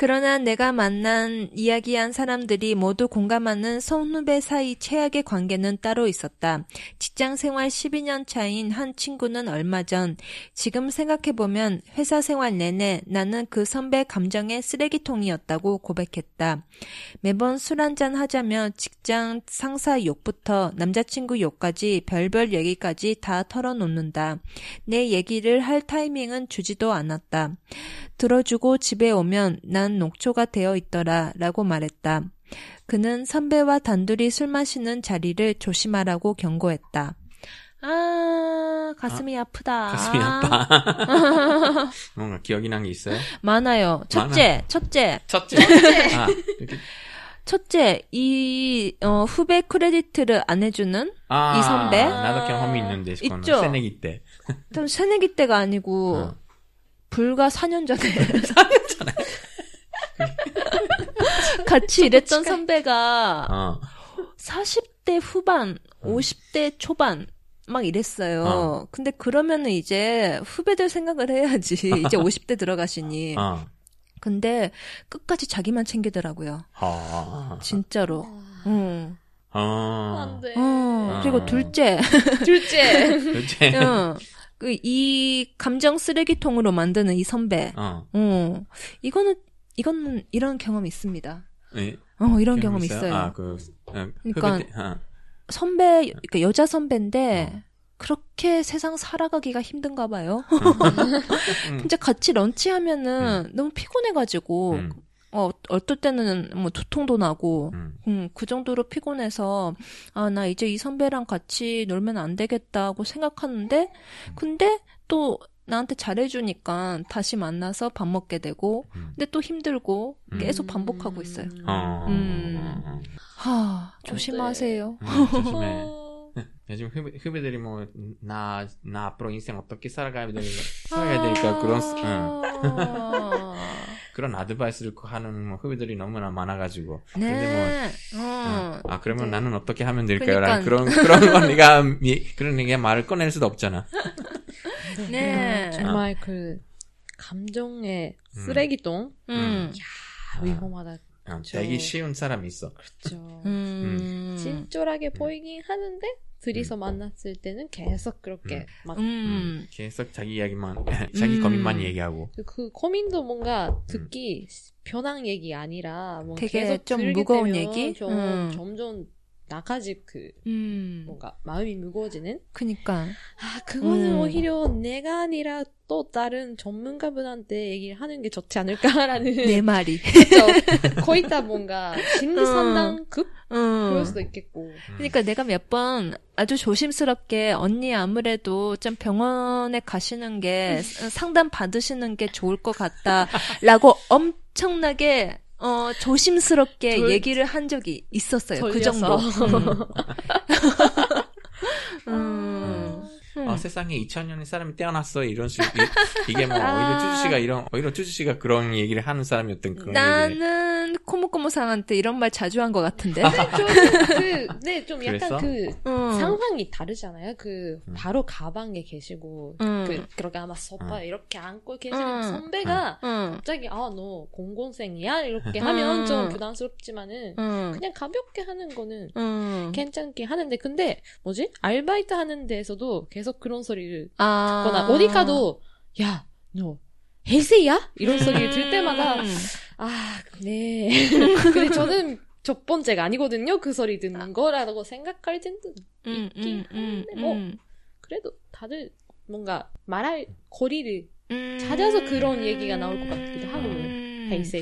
그러나 내가 만난 이야기한 사람들이 모두 공감하는 선후배 사이 최악의 관계는 따로 있었다. 직장 생활 12년 차인 한 친구는 얼마 전 지금 생각해보면 회사 생활 내내 나는 그 선배 감정의 쓰레기통이었다고 고백했다. 매번 술 한잔 하자며 직장 상사 욕부터 남자친구 욕까지 별별 얘기까지 다 털어놓는다. 내 얘기를 할 타이밍은 주지도 않았다. 들어주고 집에 오면 난 녹초가 되어 있더라 라고 말했다. 그는 선배와 단둘이 술 마시는 자리를 조심하라고 경고했다. 아, 가슴이 아 프다. 가슴이 아파. 뭔가 기억이 난 게 있어요? 많아요. 첫째, 첫째. 첫째. 아, 이렇게 첫째, 이 어, 후배 크레디트를 안 해주는 아, 이 선배? 나도 경험이 있는데, 있죠? 새내기 때. 좀 새내기 때가 아니고 어. 불과 4년 전에 4년 전에 같이 일했던 선배가 어. 40대 후반, 음. 50대 초반 막 이랬어요. 어. 근데 그러면은 이제 후배들 생각을 해야지. 이제 50대 들어가시니. 어. 근데 끝까지 자기만 챙기더라고요. 어. 진짜로. 응. 어. 안 돼. 어, 그리고 어. 둘째. 둘째. 그치? 응. 그, 이 감정 쓰레기통으로 만드는 이 선배. 어. 어. 이거는, 이거는 이런 경험이 있습니다. 예. 어, 이런 경험 있어요. 아, 그, 어, 그러니까 어. 선배, 그러니까 여자 선배인데, 어. 그렇게 세상 살아가기가 힘든가 봐요. 음. 진짜 같이 런치하면은 너무 피곤해가지고, 음. 어, 어떨 때는 뭐 두통도 나고, 음. 음, 그 정도로 피곤해서, 아, 나 이제 이 선배랑 같이 놀면 안 되겠다고 생각하는데, 근데 또 나한테 잘해주니까 다시 만나서 밥 먹게 되고, 음. 근데 또 힘들고, 음. 계속 반복하고 있어요. 어. 음. 어. 하, 조심하세요. 음, 조심해. 어. 요즘 후배, 후배들이 뭐, 나, 나 앞으로 인생 어떻게 살아가야 되니까, 살아가야 되니까 그런, 응. 아. 그런 아드바이스를 하는 뭐 후배들이 너무나 많아가지고. 근데 뭐, 네. 응. 어. 아, 그러면 네. 나는 어떻게 하면 될까요? 라는 그러니까. 그런, 그런 거 내가, 미, 그런 내가 말을 꺼낼 수도 없잖아. 네. 정말 그 감정의 음. 쓰레기통 음. 아, 위험하다. 어, 저- 되기 쉬운 사람이 있어. 그렇죠. 음. 친절하게 보이긴 하는데 둘이서 만났을 때는 계속 그렇게 음. 막 음. 계속 자기 이야기만, 자기 음. 고민만 얘기하고. 그, 그 고민도 뭔가 듣기 편한 얘기 아니라 뭐 되게 계속 좀 무거운 얘기? 좀, 음. 점점 나까지 그 음. 뭔가 마음이 무거워지는 그니까. 아 그거는 음. 오히려 내가 아니라 또 다른 전문가분한테 얘기를 하는 게 좋지 않을까라는 내 말이. 그죠? 거의 다 뭔가 심리 상담급 그럴 음. 수도 있겠고 그러니까 내가 몇 번 아주 조심스럽게 언니 아무래도 좀 병원에 가시는 게 상담 받으시는 게 좋을 것 같다라고 엄청나게 어 조심스럽게 돌- 얘기를 한 적이 있었어요. 그 돌려서. 정도. 음. 음. 어, 세상에 2000년의 사람이 태어났어. 이런 식, 이, 게 뭐, 오히려 쭈주 씨가 이런, 오히려 쭈주 씨가 그런 얘기를 하는 사람이었던 그런 얘기를. 나는 코모코모상한테 이런 말 자주 한 것 같은데. 저는 그네좀 그랬어? 약간 그 음. 상황이 다르잖아요. 그 음. 바로 가방에 계시고 음. 그 그렇게 아마 소파 음. 이렇게 안고 계시는 음. 선배가 응. 갑자기 아 너 공공생이야 이렇게 음. 하면 좀 부담스럽지만은 응. 그냥 가볍게 하는 거는 응. 괜찮게 하는데 근데 뭐지 알바이트 하는 데에서도 계속 그런 소리를 아. 듣거나 어디 가도 야너 헤이세이야 이런 소리를 들 때마다 음. 아 네. 근데 저는 첫 번째가 아니거든요. 그 소리 듣는 거라고 생각할 텐데 음, 있긴 음, 한데 뭐 음. 그래도 다들 뭔가 말할 거리를 음. 찾아서 그런 얘기가 나올 것 같기도 하고. 음. 헤이세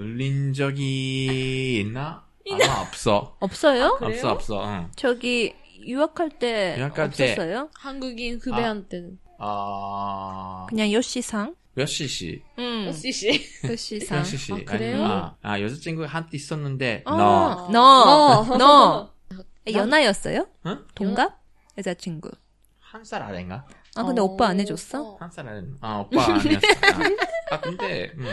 불린 적이 있나? 아마 없어. 없어요? 그래요? 없어, 없어. 응. 저기 유학할 때 유학할 때. 없었어요? 한국인 후배한테는 아, 그냥 요시상? 몇 시시? 응. 씨씨. 요시상. 몇 시시? 아, 그래요? 아, 아, 여자친구가 한테 있었는데, 어, 너. 너, 너. 너. 연하였어요? 응? 동갑? 여자친구. 한 살 아래인가? 아, 근데 어, 오빠 안 해줬어? 어. 한살 아래. 아, 오빠 아니었어. 아, 아, 근데, 음,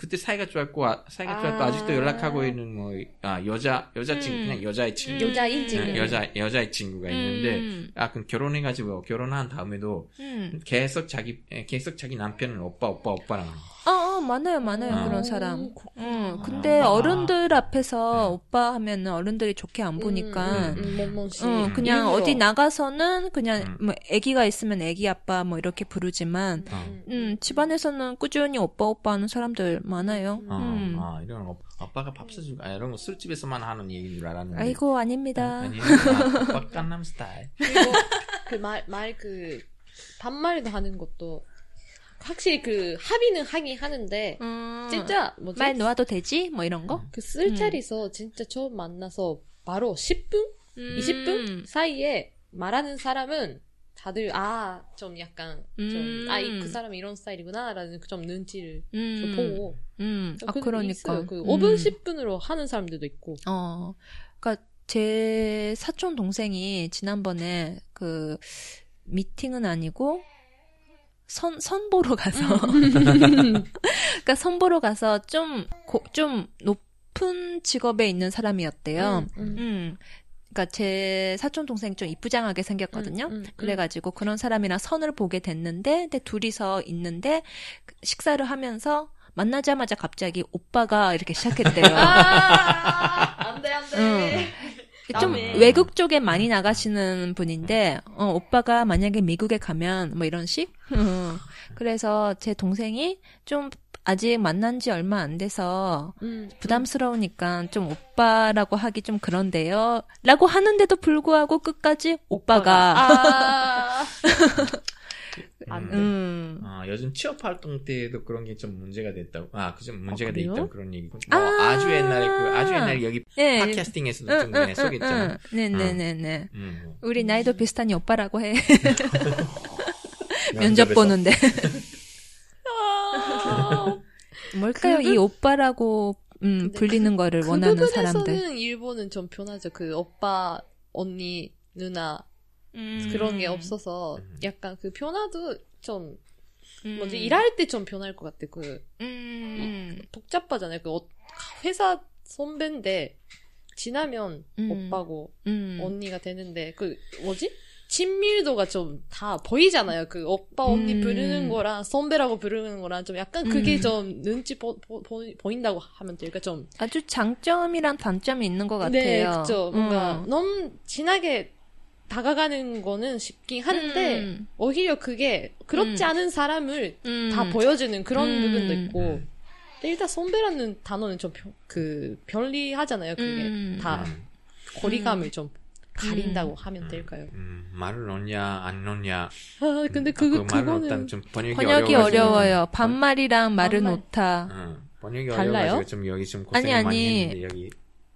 그때 사이가 좋았고, 아, 사이가 좋았고, 아. 아직도 연락하고 있는 뭐, 아, 여자, 여자 친구, 음. 그냥 여자의 친구. 여자인 친구. 응, 여자, 여자의 친구가 있는데, 음. 아, 그럼 결혼해가지고, 결혼한 다음에도 음. 계속 자기, 에, 계속 자기 남편은 오빠, 오빠, 오빠랑. 어, 어, 어, 많아요, 많아요, 아. 그런 사람. 음, 응, 근데 아. 어른들 앞에서 음. 오빠 하면은 어른들이 좋게 안 보니까, 음, 음. 응, 그냥 일부러. 어디 나가서는 그냥 음. 뭐 애기가 있으면 애기 아빠 뭐 이렇게 부르지만, 어. 음, 집안에서는 꾸준히 오빠 오빠 하는 사람들 많아요. 어, 음. 아, 이런 거, 아빠가 밥 사주고, 아, 이런 거 술집에서만 하는 얘기인 줄 알았는데. 아이고, 아닙니다. 아니, 아, 깐남 스타일. 그리고 그 말, 말 그, 반말도 하는 것도, 확실히 그, 합의는 하긴 하는데, 음, 진짜, 뭐지? 말 놓아도 되지? 뭐 이런 거? 그 술자리에서 진짜 처음 만나서, 바로 10분? 20분 음. 사이에 말하는 사람은, 다들, 아, 좀 약간, 좀, 음. 아, 이, 그 사람이 이런 스타일이구나, 라는 좀 눈치를 음. 좀 보고. 음. 아, 그- 그러니까. 있어요. 그 음. 5분, 10분으로 하는 사람들도 있고. 어, 그니까, 제 사촌 동생이 지난번에 그, 미팅은 아니고, 선, 선보러 가서, 그니까 선보러 가서 좀, 고, 좀 높은 직업에 있는 사람이었대요. 음, 음. 음. 그니까 제 사촌 동생 좀 이쁘장하게 생겼거든요. 음, 음, 음. 그래가지고 그런 사람이랑 선을 보게 됐는데, 근데 둘이서 있는데, 그 식사를 하면서 만나자마자 갑자기 오빠가 이렇게 시작했대요. 아, 안 돼, 안 돼. 응. 좀. 외국 쪽에 많이 나가시는 분인데, 어, 오빠가 만약에 미국에 가면 뭐 이런 식? 어. 그래서 제 동생이 좀 아직 만난 지 얼마 안 돼서 음, 부담스러우니까 좀 오빠라고 하기 좀 그런데요. 라고 하는데도 불구하고 끝까지 오빠가, 아, 안 돼. 음. 아, 요즘 취업 활동 때도 그런 게 좀 문제가 됐다고. 아, 그 좀 문제가 아, 돼? 있다고 그런 얘기고. 뭐 아. 아~ 주 옛날에 그 아주 옛날에 여기 네. 팟캐스팅에서도 응, 좀 응, 소개했잖아. 응, 응. 네네 네 네. 음, 뭐. 우리 나이도 비슷하니 오빠라고 해. 면접. 보는데. 아. 뭘까요? 그 이 오빠라고 음, 근데 불리는 거를 그 원하는 부분에서는 사람들. 일본은 좀 편하죠. 그 오빠, 언니, 누나 그런 게 없어서 음. 약간 그 변화도 좀 음. 뭐지 일할 때 좀 변할 것 같아. 그 음. 복잡하잖아요. 그 어- 회사 선배인데 지나면 음. 오빠고 음. 언니가 되는데 그 뭐지? 친밀도가 좀 다 보이잖아요. 그 오빠 언니 음. 부르는 거랑 선배라고 부르는 거랑 좀 약간 그게 음. 좀 눈치 보, 보, 인다고 하면 될까 좀 아주 장점이랑 단점이 있는 것 같아요. 네, 그죠. 뭔가 음. 너무 진하게 다가가는 거는 쉽긴 한데 음. 오히려 그게 그렇지 음. 않은 사람을 음. 다 보여주는 그런 음. 부분도 있고. 음. 근데 일단 선배라는 단어는 좀그 편리하잖아요. 그게 음. 다 음. 거리감을 좀 가린다고 하면 음. 될까요? 음, 말을 넣냐 안 넣냐. 아 근데 그 그 그거는 좀 번역이, 번역이 어려워요. 반말이랑 말은 반말. 오타. 번역이 달라요? 좀 여기 좀 고생 아니, 많이 아니. 했는데 여기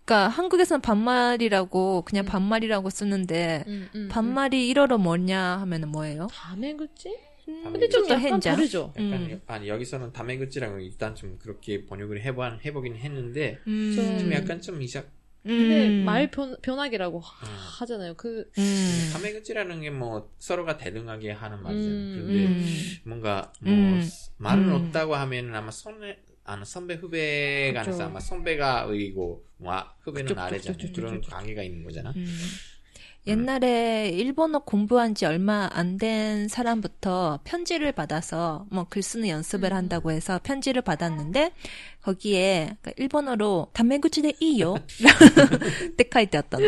그러니까 한국에서는 반말이라고 그냥 음. 반말이라고 쓰는데 음, 음, 반말이 일어로 뭐냐 하면은 뭐예요? 음, 근데 좀또 약간 hen자. 다르죠. 약간 음. 여- 아니 여기서는 다메그찌라고 일단 좀 그렇게 번역을 해봐 해보긴 했는데 음. 좀 약간 좀 이상 근데 음. 말 변, 변하기라고 음. 하잖아요. 그 음. 다메그찌라는 게 뭐 서로가 대등하게 하는 말이잖아요. 음, 그런데 음. 뭔가 뭐 음. 말을 음. 넣었다고 하면은 아마 선배 아 선배 후배 간에서 그쵸. 아마 선배가 의고 뭐 아, 후배는 그쵸, 그쵸, 아래잖아. 그쵸, 그쵸, 그런 그쵸. 관계가 있는 거잖아. 음. 옛날에 일본어 공부한 지 얼마 안 된 사람부터 편지를 받아서 뭐 글 쓰는 연습을 음. 한다고 해서 편지를 받았는데 거기에 그러니까 일본어로 다메구치데 이요 때 카이때였던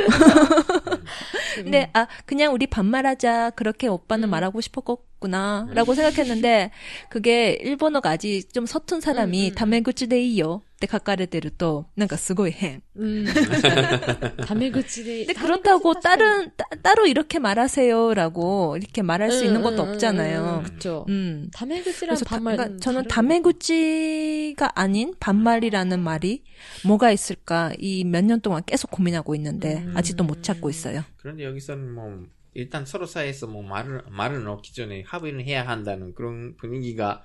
근데 아 그냥 우리 반말하자 그렇게 오빠는 음. 말하고 싶었구나라고 생각했는데 그게 일본어가 아직 좀 서툰 사람이 음, 음, 음. 다메구치데 이요 때 가까레데를 또 뭔가 스고이 해. 음. 다메구치데 근데 그렇다고 다른 따, 따로 이렇게 말하세요라고 이렇게 말할 수 있는 것도 없잖아요. 그렇죠. 음. 다, 반말 그러니까 저는 다메구치가 아닌 반말이라는 말이 뭐가 있을까 이 몇 년 동안 계속 고민하고 있는데 음. 아직도 못 찾고 있어요. 그런데 여기서는 뭐 일단 서로 사이에서 뭐 말을 말을 넣기 전에 합의를 해야 한다는 그런 분위기가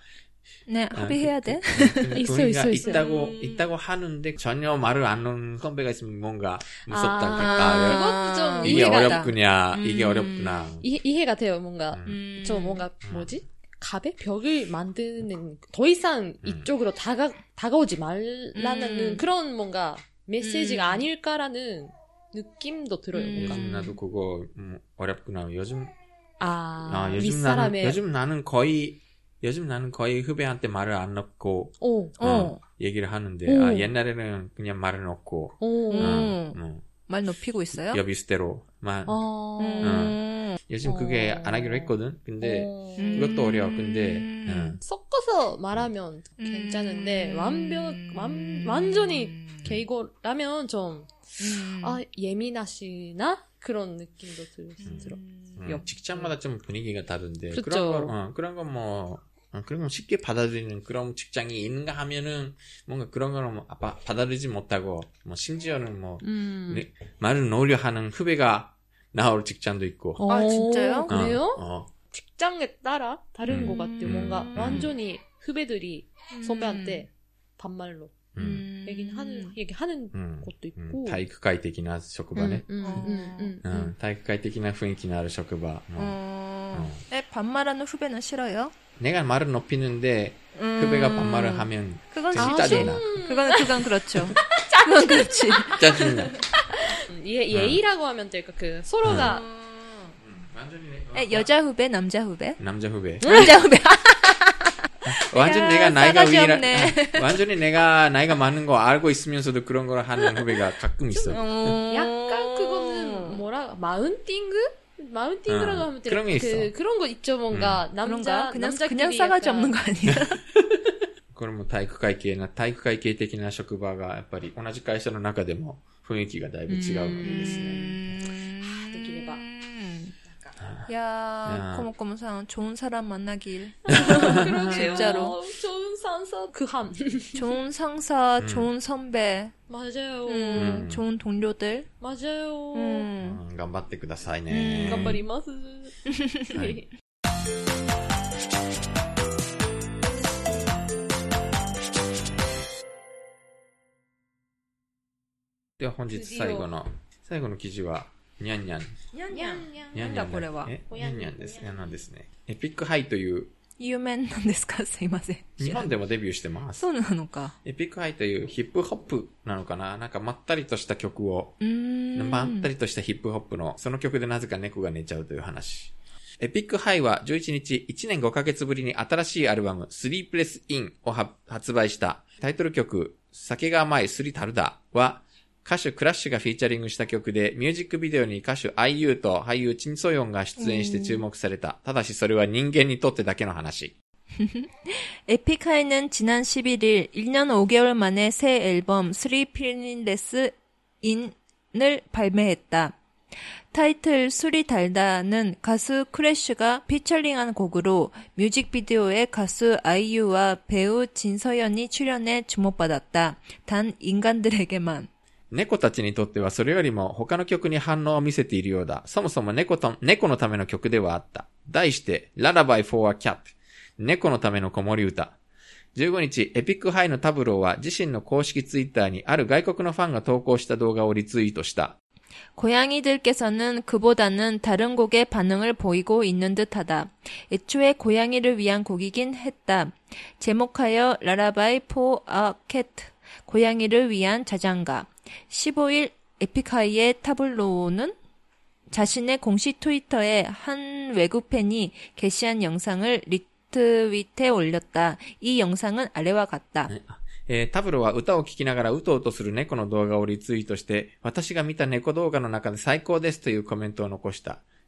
네, 아, 합의해야 그- 돼. 그- 그 있어, 분위기가 있어, 있어. 있다고 음. 있다고 하는데 전혀 말을 안 넣는 선배가 있으면 뭔가 무섭다. 아, 아, 그것도 좀 이게 이해가 어렵구냐, 이게 음. 어렵구나. 이, 이해가 돼요. 뭔가 음. 저 뭔가 음. 뭐지? 갑의 벽을 만드는 더 이상 음. 이쪽으로 다가 다가오지 말라는 음. 그런 뭔가 메시지가 음. 아닐까라는 느낌도 들어요. 음. 뭔가 요즘 나도 그거 음, 어렵구나. 요즘 아, 아, 요즘 윗사람의 나는 요즘 나는 거의 요즘 나는 거의 후배한테 말을 안 넣고 오, 어, 어. 얘기를 하는데 오. 아, 옛날에는 그냥 말을 넣고 오. 음. 어, 뭐, 말 높이고 있어요? 여비스대로만 아. 음. 요즘 그게 어. 안 하기로 했거든. 근데 어. 음. 그것도 어려워. 근데 어. 섞어서 말하면 괜찮은데 음. 완벽 완, 완전히 게이고라면 좀 음. 아, 예민하시나 그런 느낌도 들, 들어. 음, 옆. 직장마다 좀 분위기가 다른데 그쵸. 그런 거 어, 그런 건뭐 어, 그런 건 쉽게 받아들이는 그런 직장이 있는가 하면은 뭔가 그런 거는 뭐 아, 받아들이지 못하고 뭐 심지어는 뭐 음. 네, 말을 놓으려 하는 후배가 나올 직장도 있고 아, 진짜요? 어, 그래요? 어, 어. 직장에 따라 다른 음. 것 같아요. 뭔가 음. 완전히 후배들이 선배한테 반말로 음, 얘기하는 얘기하는 음, 것도 음, 있고. 体育会的な職場ね、 음, 어. 음, 음, う 음, ん、体育会的な雰囲気のある職場、もう 어. 에, 반말하는 후배는 싫어요? 내가 말을 높이는데 음. 후배가 반말을 하면 그건 아, 짜증나 그건 그건 그렇죠. 그건 그렇지. 짜증나 음. 예, 예의라고 하면 될까 그 서로가 완전히 에, 여자 후배, 남자 후배? 남자 후배 남자 후배. 완전 야, 내가 나이가 위라. 완전히 내가 나이가 많은 거 알고 있으면서도 그런 걸 하는 후배가 가끔 있어 어. 약간 그거는 뭐라 마운팅그? 마운팅그라고 어, 하면 될까? 그런 게 있어. 그, 그런 거 있죠 뭔가 남자 그런가? 그냥 남자끼리 그냥 싸가지 약간 없는 거 아니야? これも体育会系な体育会系的な職場がやっぱり同じ会社の中でも雰囲気がだいぶ違うわけですね 음. 느끼해봐. 야, 야. 코모코모상 좋은 사람 만나길. 그러게요. 진짜로. 좋은 상사 그함 좋은 상사, 음. 좋은 선배, 맞아요 음, 음. 좋은 동료들. 맞아요 う 음. ん頑張ってくださいうんね頑張りますはいでは本日最後の最後の記事は にゃんにゃんにゃんにゃんにゃんにゃんこれは？にゃん。にゃんですあのですね。エピックハイという。有名なんですか？すいません。日本でもデビューしてます。そうなのか。エピックハイというヒップホップなのかな？なんかまったりとした曲を。うーん。まったりとしたヒップホップの、その曲でなぜか猫が寝ちゃうという話。エピックハイは11日、1年5ヶ月ぶりに新しいアルバム、スリープレスインをは発売した。タイトル曲、酒が甘いスリタルダは、歌手クラッシュがフィーチャリングした曲で、ミュージックビデオに歌手 IU と俳優チンソヨンが出演して注目された。ただしそれは人間にとってだけの話。 에픽하이는 지난 11일 1년 5개월 만에 새 앨범 Three Prinless In을 발매했다. 타이틀 술이 달다는 가수 크래쉬가 피처링한 곡으로 뮤직비디오에 가수 아이유와 배우 진서연이 출연해 주목받았다. 단 인간들에게만. 猫たちにとってはそれよりも他の曲に反応を見せているようだ。そもそも猫と、猫のための曲ではあった。題して、Lullaby for a Cat。猫のための子守歌。15日、エピックハイのタブローは自身の公式ツイッターにある外国のファンが投稿した動画をリツイートした。 고양이들께서는 그보다는 다른 곡에 반응을 보이고 있는 듯하다. 애초에 고양이를 위한 곡이긴 했다. 제목하여 라라바이 포 아 캣 고양이를 위한 자장가. 15일 에픽하이의 타블로는 자신의 공식 트위터에 한 외국 팬이 게시한 영상을 리트윗해 올렸다. 이 영상은 아래와 같다. えータブロは歌を聴きながらうとうとする猫の動画をリツイートして、私が見た猫動画の中で最高ですというコメントを残した。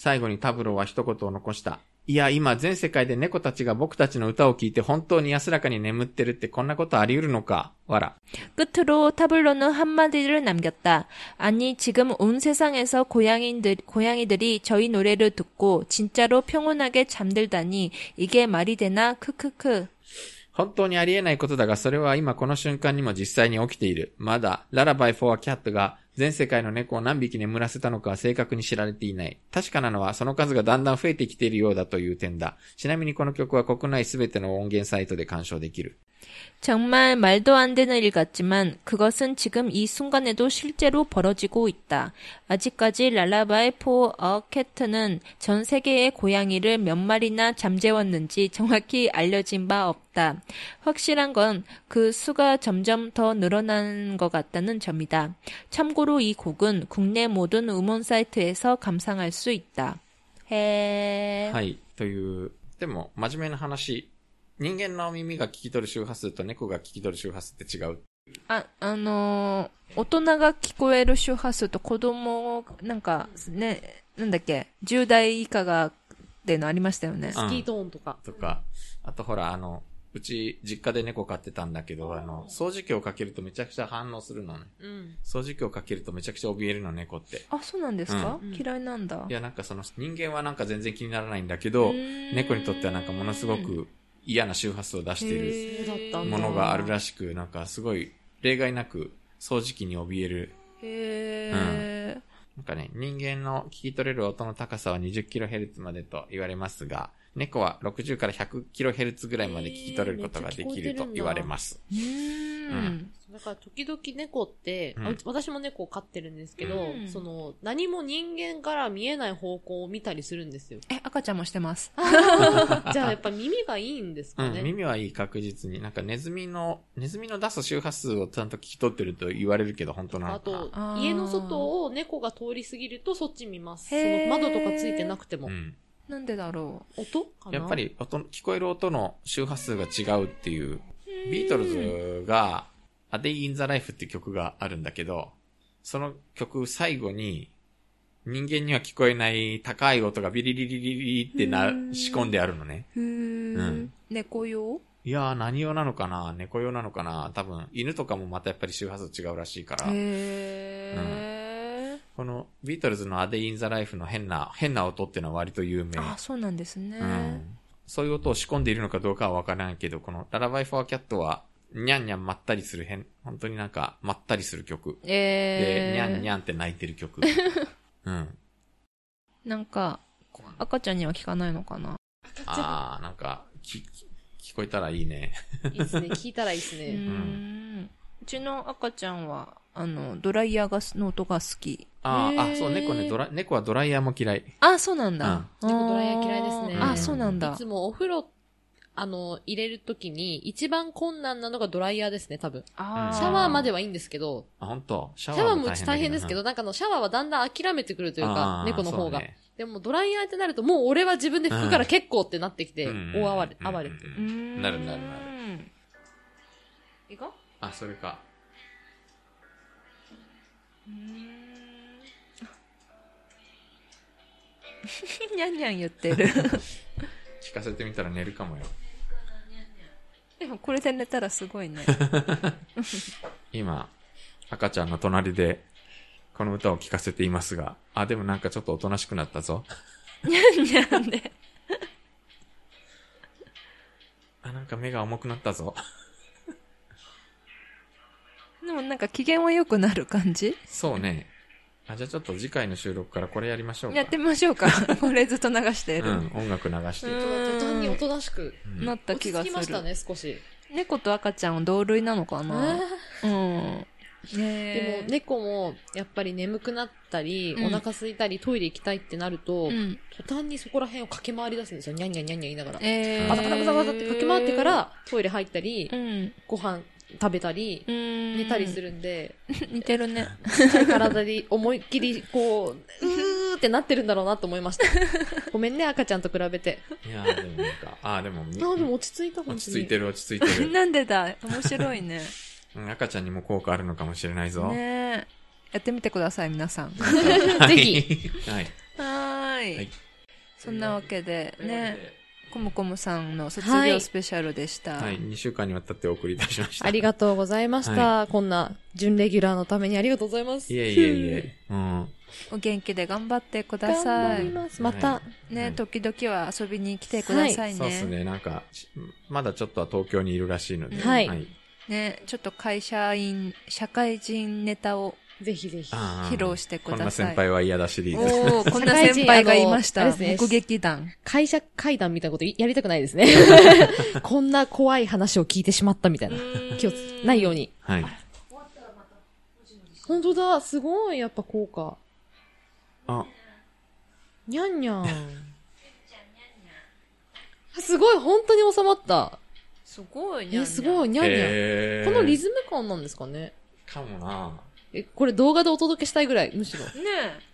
最後にタブロは一言を残した。いや、今全世界で猫たちが僕たちの歌を聴いて本当に安らかに眠ってるってこんなことあり得るのかわら。 끝으로 타블로는 한마디를 남겼다. 아니, 지금 온 세상에서 고양이들, 고양이들이 저희 노래를 듣고 진짜로 평온하게 잠들다니 이게 말이 되나? 크크크. 本当にありえないことだが、それは今この瞬間にも実際に起きている。まだ、ララバイフォーキャットが 全世界の猫を何匹眠らせたのかは正確に知られていない。確かなのはその数がだんだん増えてきているようだという点だ。ちなみにこの曲は国内すべての音源サイトで鑑賞できる。 정말 말도 안 되는 일 같지만 그것은 지금 이 순간에도 실제로 벌어지고 있다. 아직까지 랄라바의 포 어캐트는 전 세계의 고양이를 몇 마리나 잠재웠는지 정확히 알려진 바 없다. 확실한 건 그 수가 점점 더 늘어나는 것 같다는 점이다. 참고로 이 곡은 국내 모든 음원 사이트에서 감상할 수 있다. 해. はい。という。でも、真面目な話。 人間の耳が聞き取る周波数と猫が聞き取る周波数って違う？あ、あのー大人が聞こえる周波数と子供、なんか、ね、なんだっけ、10代以下が、っていうのありましたよね。スキートーンとか。とか。あとほら、あの、うち、実家で猫飼ってたんだけど、あの、掃除機をかけるとめちゃくちゃ反応するのね。うん。掃除機をかけるとめちゃくちゃ怯えるの、猫って。あ、そうなんですか、うん嫌いなんだ。いや、なんかその、人間はなんか全然気にならないんだけど猫にとってはなんかものすごく嫌な周波数を出しているものがあるらしく、なんかすごい、例外なく、掃除機に怯える。へー。なんかね、人間の聞き取れる音の高さは 20kHz までと言われますが、猫は60から 100kHz ぐらいまで聞き取れることができると言われます。うーん。だから時々猫って、うん私も猫を飼ってるんですけど、うんその、何も人間から見えない方向を見たりするんですよ。え、赤ちゃんもしてます。じゃあやっぱ耳がいいんですうん、かね。耳はいい確実に。なんかネズミの、ネズミの出す周波数をちゃんと聞き取ってると言われるけど、本当なのあと家の外を猫が通り過ぎるとそっち見ます。その窓とかついてなくても。うん。なんでだろ音かな？やっぱ。り音、聞こえる音の周波数が違うっていう、ビートルズが、A Day in the Life っていう曲があるんだけど、その曲最後に、人間には聞こえない高い音がビリリリリリってなう、ん仕込んであるのね。う。ん猫用？いやー、何用なのかな？猫用なのかな？多分、犬とかもまたやっぱり周波数違うらしいから、へー。このビートルズの A Day in the Life の変な、変な音っていうのは割と有名。あ、そうなんですね。うん。そういう音を仕込んでいるのかどうかはわからないけど、このララバイフォーキャットは、にゃんにゃんまったりする変、本当になんかまったりする曲。で、えー。にゃんにゃんって泣いてる曲。うん。なんか、赤ちゃんには聞かないのかな？あー、なんか、き、聞こえたらいいね。いいですね。聞いたらいいですうね。ん。うちの赤ちゃんは、あの、ドライヤーがすの音が好き。ああ、そう、猫ね、ドラ、猫はドライヤーも嫌い。あ、そうなんだ。猫ドライヤー嫌いですねあー、そうなんだいつ。もお風呂、あの、入れるときに一番困難なのがドライヤーですね、多分。あシャワーまではいいんですけど、あ、本当？シャシャワーももうち大変ですけど、なんかあのシャワーはだんだん諦めてくるというあかー、猫の方が。でもドライヤーってなると、もう俺は自分で拭くから結構ってなってきて、うん大暴れ、うん暴れて。うんうんなるなるなる。る。いいかあ、それか。にゃんにゃん言ってる。聞かせてみたら寝るかもよ。でもこれで寝たらすごいね。今、赤ちゃんの隣で、この歌を聴かせていますが、あ、でもなんかちょっとおとなしくなったぞ。にゃんにゃんで。あ、なんか目が重くなったぞ。でもなんか機嫌は良くなる感じ？そうね。あ、じゃあちょっと次回の収録からこれやりましょうか。やってみましょうか。これずっと流してる。うん、音楽流して。うん途端におとなしく。うんなった落ち気がする。着きましたね、少し。猫と赤ちゃんは同類なのかな？うん。でねも、猫も、やっぱり眠くなったり、うんお腹空いたり、トイレ行きたいってなると、うん。途端にそこら辺を駆け回り出すんですよ。ニャンニャンニャンニャン言いながら。えー。バタバタバタバタって駆け回ってか、ら、トイレ入ったりう、ん。ご飯食べたり、うん。寝たりするんで、似てるね。体で思いっきり、こう、うーってなってるんだろうなと思いました。ごめんね、赤ちゃんと比べて。いやーでもなんか、あーでも、あ、でも落ち着いた。落ち着いてる落ち着いてる。なんでだ？面白いね。うん赤ちゃんにも効果あるのかもしれないぞ。ねやってみてください、皆さん。はいぜひ。はい。はーい。はいそんなわけで、ね、でコムコムさんの卒業はいスペシャルでした。はい、2週間にわたってお送りいたしました。ありがとうございました。はこんな、準レギュラーのためにありがとうございます。いえいえいえ。うん。お元気で頑張ってくだ頑さい。張ります。また、はね、はい時々は遊びに来てくださいね。そうですね、なんか、しまだちょっとは東京にいるらしいので。はいね、ちょっと会社員、社会人ネタをぜひぜひ。披露してくださいこんな先輩は嫌だシリーズ。おー、こんな先輩 がいました。目撃談。会社会談みたいなことやりたくないですね。こんな怖い話を聞いてしまったみたいな。気をつ、ないように。はい。本当だ、すごい、やっぱ効果。あ、にゃんにゃん。すごい、本当に収まった。すごい、にゃんにゃえ、んすごい、にゃんにゃん。このリズム感なんですかねかもなえ、これ動画でお届けしたいぐらい、むしろ。ね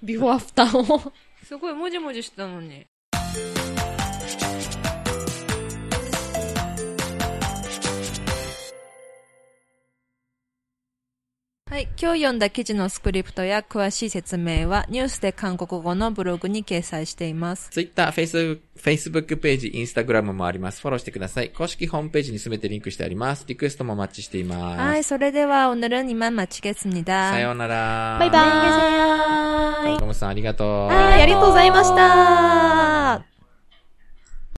ビフォーアフターを。え。すごい、もじもじしたのに。はい。今日読んだ記事のスクリプトや詳しい説明はニュースで韓国語のブログに掲載しています。 Twitter、Facebook、Facebook ページ、Instagram もあります。フォローしてください。公式ホームページにすべてリンクしてあります。リクエストもお待ちしています。はい。それでは、오늘은이만마치겠습니다。さようなら。バイバイ。ーイ。ゴムさんありがとう。はい、ありがとうございました。